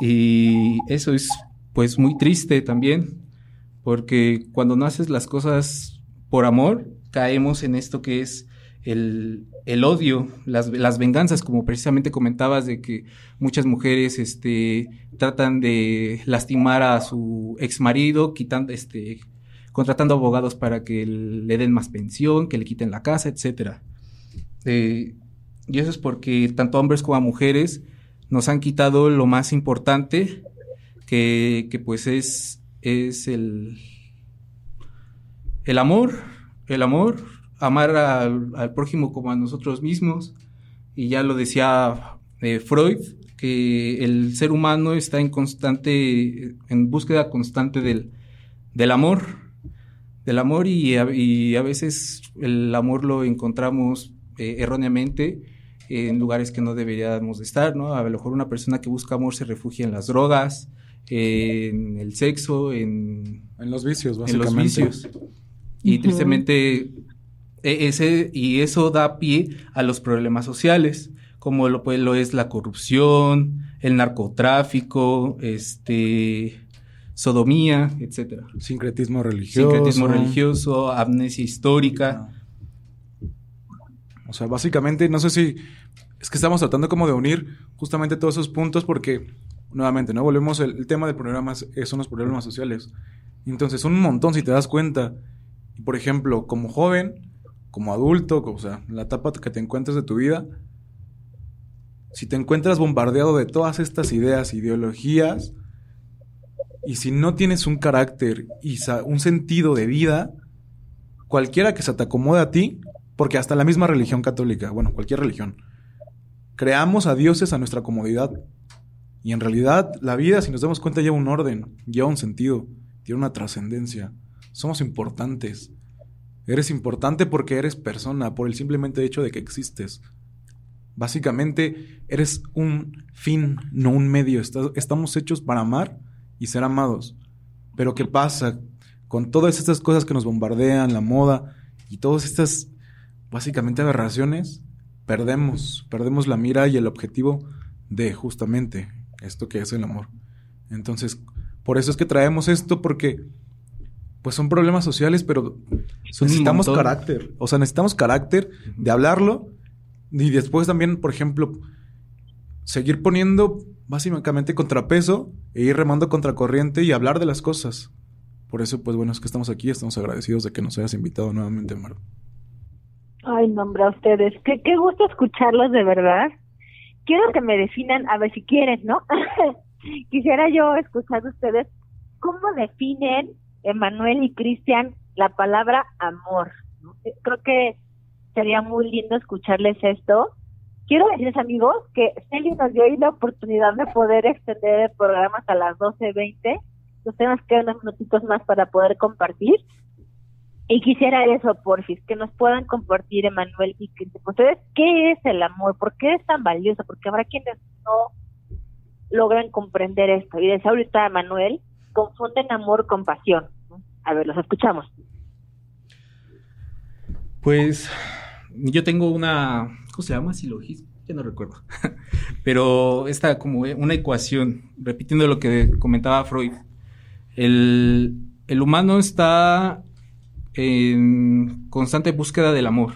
Y eso es pues muy triste también, porque cuando no haces las cosas por amor, caemos en esto que es el, el odio, las, las, venganzas, como precisamente comentabas de que muchas mujeres este, tratan de lastimar a su ex marido, quitando, este, contratando abogados para que le den más pensión, que le quiten la casa, etcétera. Eh, y eso es porque tanto hombres como mujeres nos han quitado lo más importante, que, que pues es, es el, el amor, el amor, amar al, al, prójimo como a nosotros mismos. Y ya lo decía eh, Freud, que el ser humano está en constante, en búsqueda constante del, del amor del amor y a, y a veces el amor lo encontramos eh, erróneamente en lugares que no deberíamos de estar, ¿no? A lo mejor una persona que busca amor se refugia en las drogas, en el sexo, en... En los vicios, básicamente. En los vicios. Y tristemente, e, ese, y eso da pie a los problemas sociales, como lo, pues, lo es la corrupción, el narcotráfico, este, sodomía, etcétera. Sincretismo religioso. Sincretismo religioso, amnesia histórica. O sea, básicamente, no sé si es que estamos tratando como de unir justamente todos esos puntos porque, nuevamente, ¿no? Volvemos, el, tema de problemas son los problemas sociales. Entonces, son un montón si te das cuenta. Por ejemplo, como joven, como adulto, o sea, la etapa que te encuentres de tu vida, si te encuentras bombardeado de todas estas ideas, ideologías, y si no tienes un carácter y un sentido de vida, cualquiera que se te acomode a ti, porque hasta la misma religión católica, bueno, cualquier religión, creamos a dioses a nuestra comodidad. Y en realidad la vida, si nos damos cuenta, lleva un orden, lleva un sentido, tiene una trascendencia. Somos importantes. Eres importante porque eres persona, por el simplemente hecho de que existes. Básicamente, eres un fin, no un medio. Estamos hechos para amar y ser amados. Pero ¿qué pasa con todas estas cosas que nos bombardean, la moda y todas estas básicamente aberraciones? Perdemos, perdemos la mira y el objetivo de justamente esto que es el amor. Entonces, por eso es que traemos esto porque pues son problemas sociales, pero necesitamos carácter. O sea, necesitamos carácter de hablarlo y después también, por ejemplo, seguir poniendo básicamente contrapeso e ir remando contracorriente y hablar de las cosas. Por eso, pues bueno, es que estamos aquí, estamos agradecidos de que nos hayas invitado nuevamente, Mar. Ay, nombre a ustedes. Qué, qué gusto escucharlos de verdad. Quiero que me definan, a ver si quieren, ¿no? Quisiera yo escuchar de ustedes cómo definen Emanuel y Cristian la palabra amor. Creo que sería muy lindo escucharles esto Quiero decirles, amigos, que Celi nos dio hoy la oportunidad de poder extender el programa hasta las 12.20. Nos tenemos que unos minutitos más para poder compartir. Y quisiera eso, porfis, que nos puedan compartir, Emanuel y Cristian. Ustedes, ¿qué es el amor? ¿Por qué es tan valioso? Porque habrá quienes no logran comprender esto. Y desde ahorita, Emanuel, confunden amor con pasión. A ver, los escuchamos. Pues yo tengo una ¿Cómo se llama? Silogismo. Ya no recuerdo. Pero esta como una ecuación, repitiendo lo que comentaba Freud. El, el humano está en constante búsqueda del amor.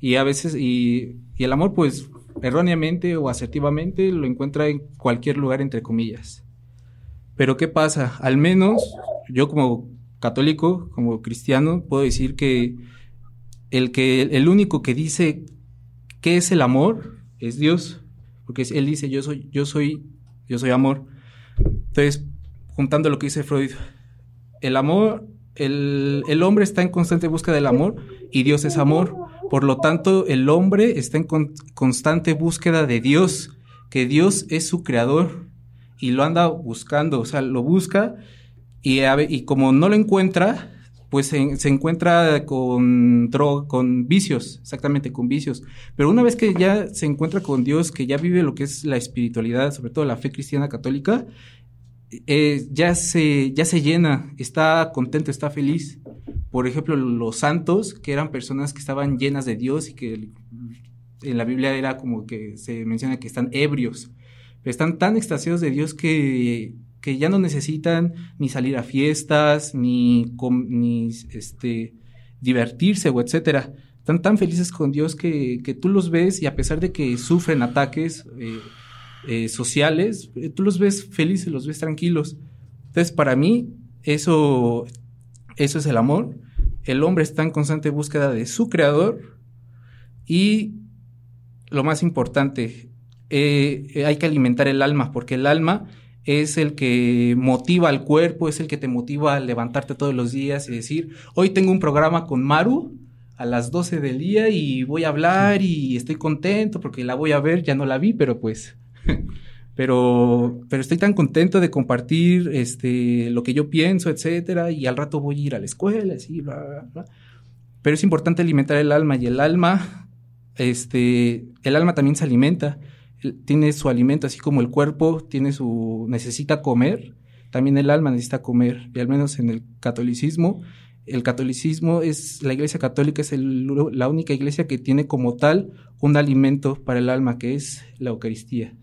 Y a veces, y, Y el amor, pues, erróneamente o asertivamente, lo encuentra en cualquier lugar, entre comillas. Pero ¿qué pasa? Al menos yo como católico, como cristiano, puedo decir que el, que, el único que dice qué es el amor es Dios, porque él dice yo soy, yo soy, yo soy amor. Entonces, juntando lo que dice Freud, el amor, el, el hombre está en constante búsqueda del amor y Dios es amor. Por lo tanto, el hombre está en constante búsqueda de Dios, que Dios es su creador y lo anda buscando, o sea, lo busca y, y como no lo encuentra, pues se, encuentra con con vicios, exactamente, con vicios. Pero una vez que ya se encuentra con Dios, que ya vive lo que es la espiritualidad, sobre todo la fe cristiana católica, eh, ya, se, ya se llena, está contento, está feliz. Por ejemplo, los santos, que eran personas que estaban llenas de Dios y que en la Biblia era como que se menciona que están ebrios, están tan extasiados de Dios que que ya no necesitan ni salir a fiestas, ni, ni este, divertirse o etcétera. Están tan felices con Dios que, que, tú los ves y a pesar de que sufren ataques eh, eh, sociales, eh, tú los ves felices, los ves tranquilos. Entonces, para mí, eso, eso es el amor. El hombre está en constante búsqueda de su creador y lo más importante, hay que alimentar el alma, porque el alma es el que motiva al cuerpo, es el que te motiva a levantarte todos los días y decir, hoy tengo un programa con Maru a las 12 del día y voy a hablar y estoy contento porque la voy a ver, ya no la vi, pero pues, pero, pero estoy tan contento de compartir este, lo que yo pienso, etcétera, y al rato voy a ir a la escuela, así, bla, bla, bla. Pero es importante alimentar el alma y el alma, este, el alma también se alimenta tiene su alimento, así como el cuerpo tiene su necesita comer, también el alma necesita comer, y al menos en el catolicismo, el catolicismo es, la iglesia católica es la única iglesia que tiene como tal un alimento para el alma, que es la Eucaristía.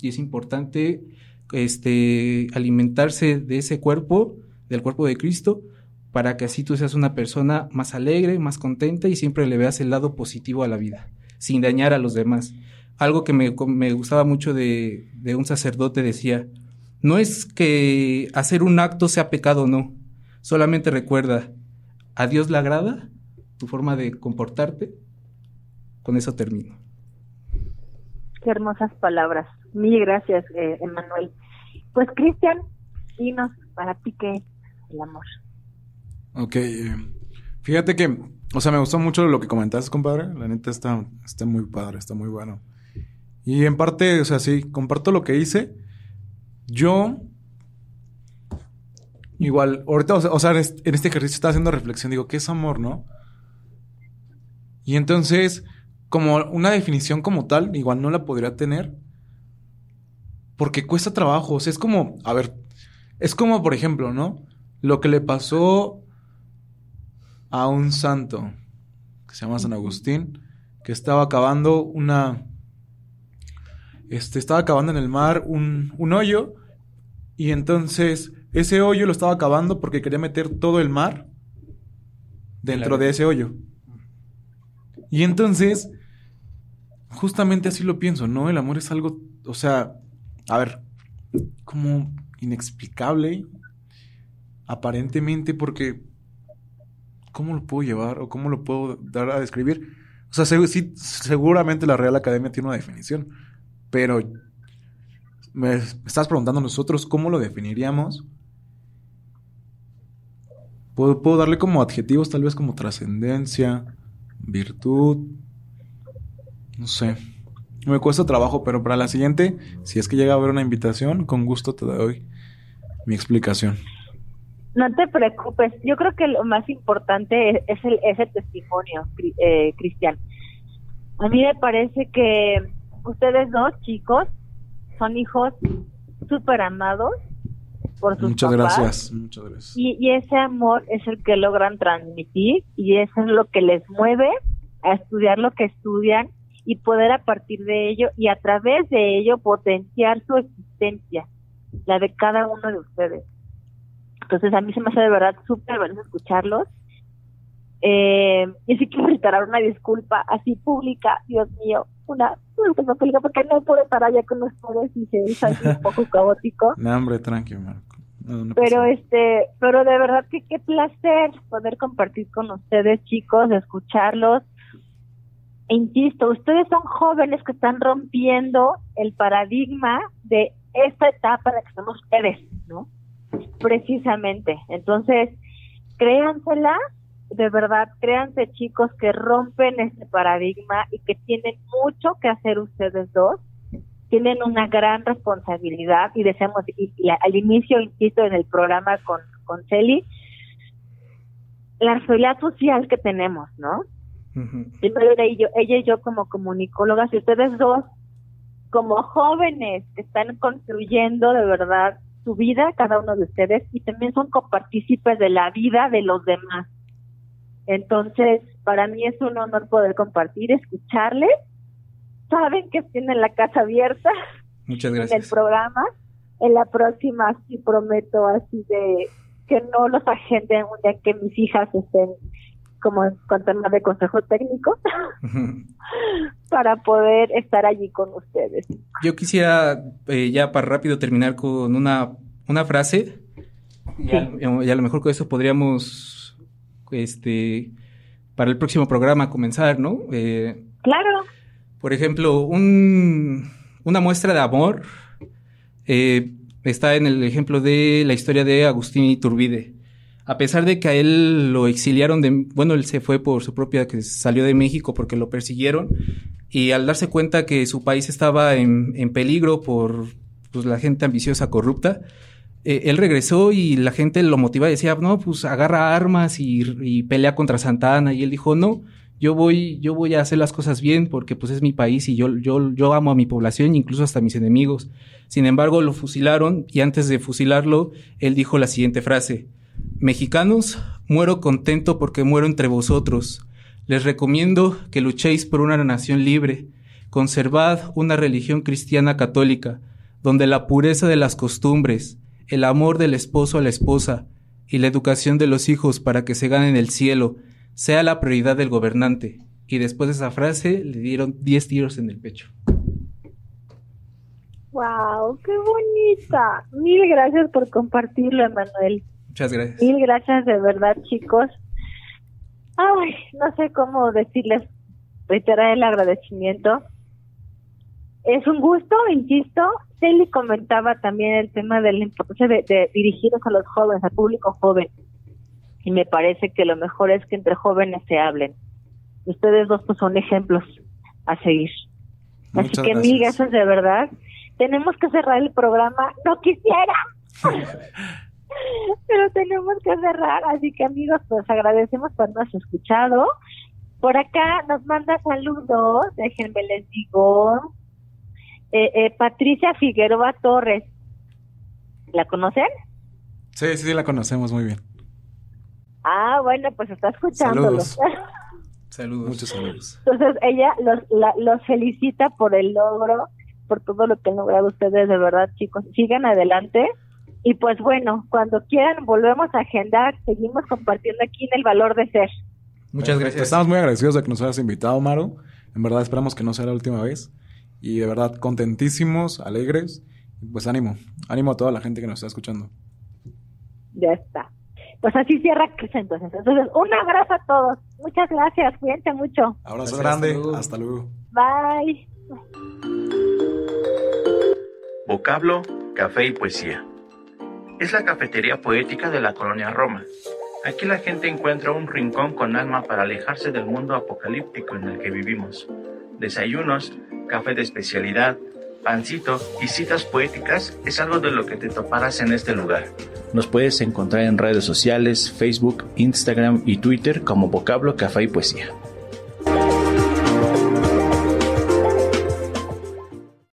Y es importante este, alimentarse de ese cuerpo, del cuerpo de Cristo, para que así tú seas una persona más alegre, más contenta y siempre le veas el lado positivo a la vida, sin dañar a los demás algo que me, me gustaba mucho de, de, un sacerdote decía, no es que hacer un acto sea pecado, no. Solamente recuerda, ¿a Dios le agrada tu forma de comportarte? Con eso termino. Qué hermosas palabras. Mil gracias, eh, Emanuel. Pues, Cristian, dinos para ti qué es el amor. Ok, eh, fíjate que, o sea, me gustó mucho lo que comentaste, compadre. La neta está, está muy padre, está muy bueno. Y en parte, o sea, sí, comparto lo que hice. Yo, igual, ahorita, o sea, en este ejercicio estaba haciendo reflexión, digo, ¿qué es amor, no? Y entonces, como una definición como tal, igual no la podría tener. Porque cuesta trabajo. O sea, es como, a ver, es como, por ejemplo, ¿no? Lo que le pasó a un santo que se llama San Agustín, que estaba acabando una este, estaba acabando en el mar un, un hoyo y entonces ese hoyo lo estaba acabando porque quería meter todo el mar dentro de ese hoyo. Y entonces, justamente así lo pienso, ¿no? El amor es algo, o sea, a ver, como inexplicable, aparentemente, porque ¿cómo lo puedo llevar o cómo lo puedo dar a describir? O sea, sí, seguramente la Real Academia tiene una definición, pero me estás preguntando nosotros cómo lo definiríamos. Puedo, darle como adjetivos, tal vez como trascendencia, virtud. No sé. Me cuesta trabajo, pero para la siguiente, si es que llega a haber una invitación, con gusto te doy mi explicación. No te preocupes. Yo creo que lo más importante es, el, ese testimonio, eh, Cristian. A mí me parece que ustedes dos chicos son hijos súper amados por sus Muchas gracias, muchas gracias. Y, ese amor es el que logran transmitir y eso es lo que les mueve a estudiar lo que estudian y poder a partir de ello y a través de ello potenciar su existencia, la de cada uno de ustedes. Entonces a mí se me hace de verdad súper bueno escucharlos Eh, y sí quiero reiterar una disculpa así pública, Dios mío, una disculpa pública porque no puedo estar allá con ustedes y se así un poco caótico. No, hombre, tranquilo, Marco. No, no pasa Pero este, pero de verdad que qué placer poder compartir con ustedes, chicos, escucharlos. E insisto, ustedes son jóvenes que están rompiendo el paradigma de esta etapa en la que están ustedes, ¿no? Precisamente. Entonces, créansela, de verdad, créanse chicos que rompen este paradigma y que tienen mucho que hacer ustedes dos tienen una gran responsabilidad y deseamos, y, y al inicio, insisto, en el programa con, con Celi, la responsabilidad social que tenemos, ¿no? Primero ella y yo, ella y yo como comunicólogas y ustedes dos como jóvenes que están construyendo de verdad su vida, cada uno de ustedes, y también son copartícipes de la vida de los demás. Entonces, para mí es un honor poder compartir, escucharles. Saben que tienen la casa abierta Muchas en el gracias. programa. En la próxima sí prometo así de que no los agenden un día que mis hijas estén como con temas de consejo técnico para poder estar allí con ustedes. Yo quisiera eh, ya para rápido terminar con una, una frase. Y a, y a lo mejor con eso podríamos, este, para el próximo programa comenzar, ¿no? Eh, Claro. por ejemplo, un- una muestra de amor eh, está en el ejemplo de la historia de Agustín Iturbide. A pesar de que a él lo exiliaron de, bueno, él se fue por su propia, que salió de México porque lo persiguieron y al darse cuenta que su país estaba en, en peligro por pues, la gente ambiciosa, corrupta, eh, él regresó y la gente lo motivaba y decía, no, pues agarra armas y, y pelea contra Santana. Y él dijo, no, yo voy, yo voy a hacer las cosas bien porque pues es mi país y yo, yo, yo amo a mi población, incluso hasta a mis enemigos. Sin embargo, lo fusilaron y antes de fusilarlo, él dijo la siguiente frase, Mexicanos, muero contento porque muero entre vosotros. Les recomiendo que luchéis por una nación libre. Conservad una religión cristiana católica, donde la pureza de las costumbres, el amor del esposo a la esposa y la educación de los hijos para que se ganen el cielo sea la prioridad del gobernante. Y después de esa frase le dieron 10 tiros en el pecho. ¡Wow! ¡Qué bonita! Mil gracias por compartirlo, Emanuel. Muchas gracias. Mil gracias de verdad, chicos. Ay, no sé cómo decirles, reiterar el agradecimiento. Es un gusto, insisto. Celi comentaba también el tema de la importancia de, de dirigirnos a los jóvenes, al público joven. Y me parece que lo mejor es que entre jóvenes se hablen. Ustedes dos pues son ejemplos a seguir. Así Muchas que mil gracias. gracias de verdad. Tenemos que cerrar el programa. No quisiera. pero tenemos que cerrar, así que amigos, pues agradecemos por habernos escuchado. Por acá nos manda saludos, déjenme les digo. Eh, eh, Patricia Figueroa Torres, ¿la conocen? Sí, sí, sí, la conocemos muy bien. Ah, bueno, pues está escuchándolo. Saludos. Saludos. Muchos saludos. Entonces ella los, la- los felicita por el logro, por todo lo que han logrado ustedes, de verdad, chicos. Sigan adelante. Y pues bueno, cuando quieran volvemos a agendar, seguimos compartiendo aquí en el valor de ser. Muchas gracias. Estamos muy agradecidos de que nos hayas invitado, Maru. En verdad esperamos que no sea la última vez. Y de verdad contentísimos, alegres. Y Pues ánimo, ánimo a toda la gente que nos está escuchando. Ya está. Pues así cierra Cris entonces. Entonces, un abrazo a todos. Muchas gracias. Cuídense mucho. Abrazo Gracias, grande, hasta luego. hasta luego. Bye. Vocablo, café y poesía. Es la cafetería poética de la colonia Roma. Aquí la gente encuentra un rincón con alma para alejarse del mundo apocalíptico en el que vivimos. Desayunos, café de especialidad, pancito y citas poéticas es algo de lo que te toparás en este lugar. Nos puedes encontrar en redes sociales, Facebook, Instagram y Twitter como Vocablo, Café y Poesía.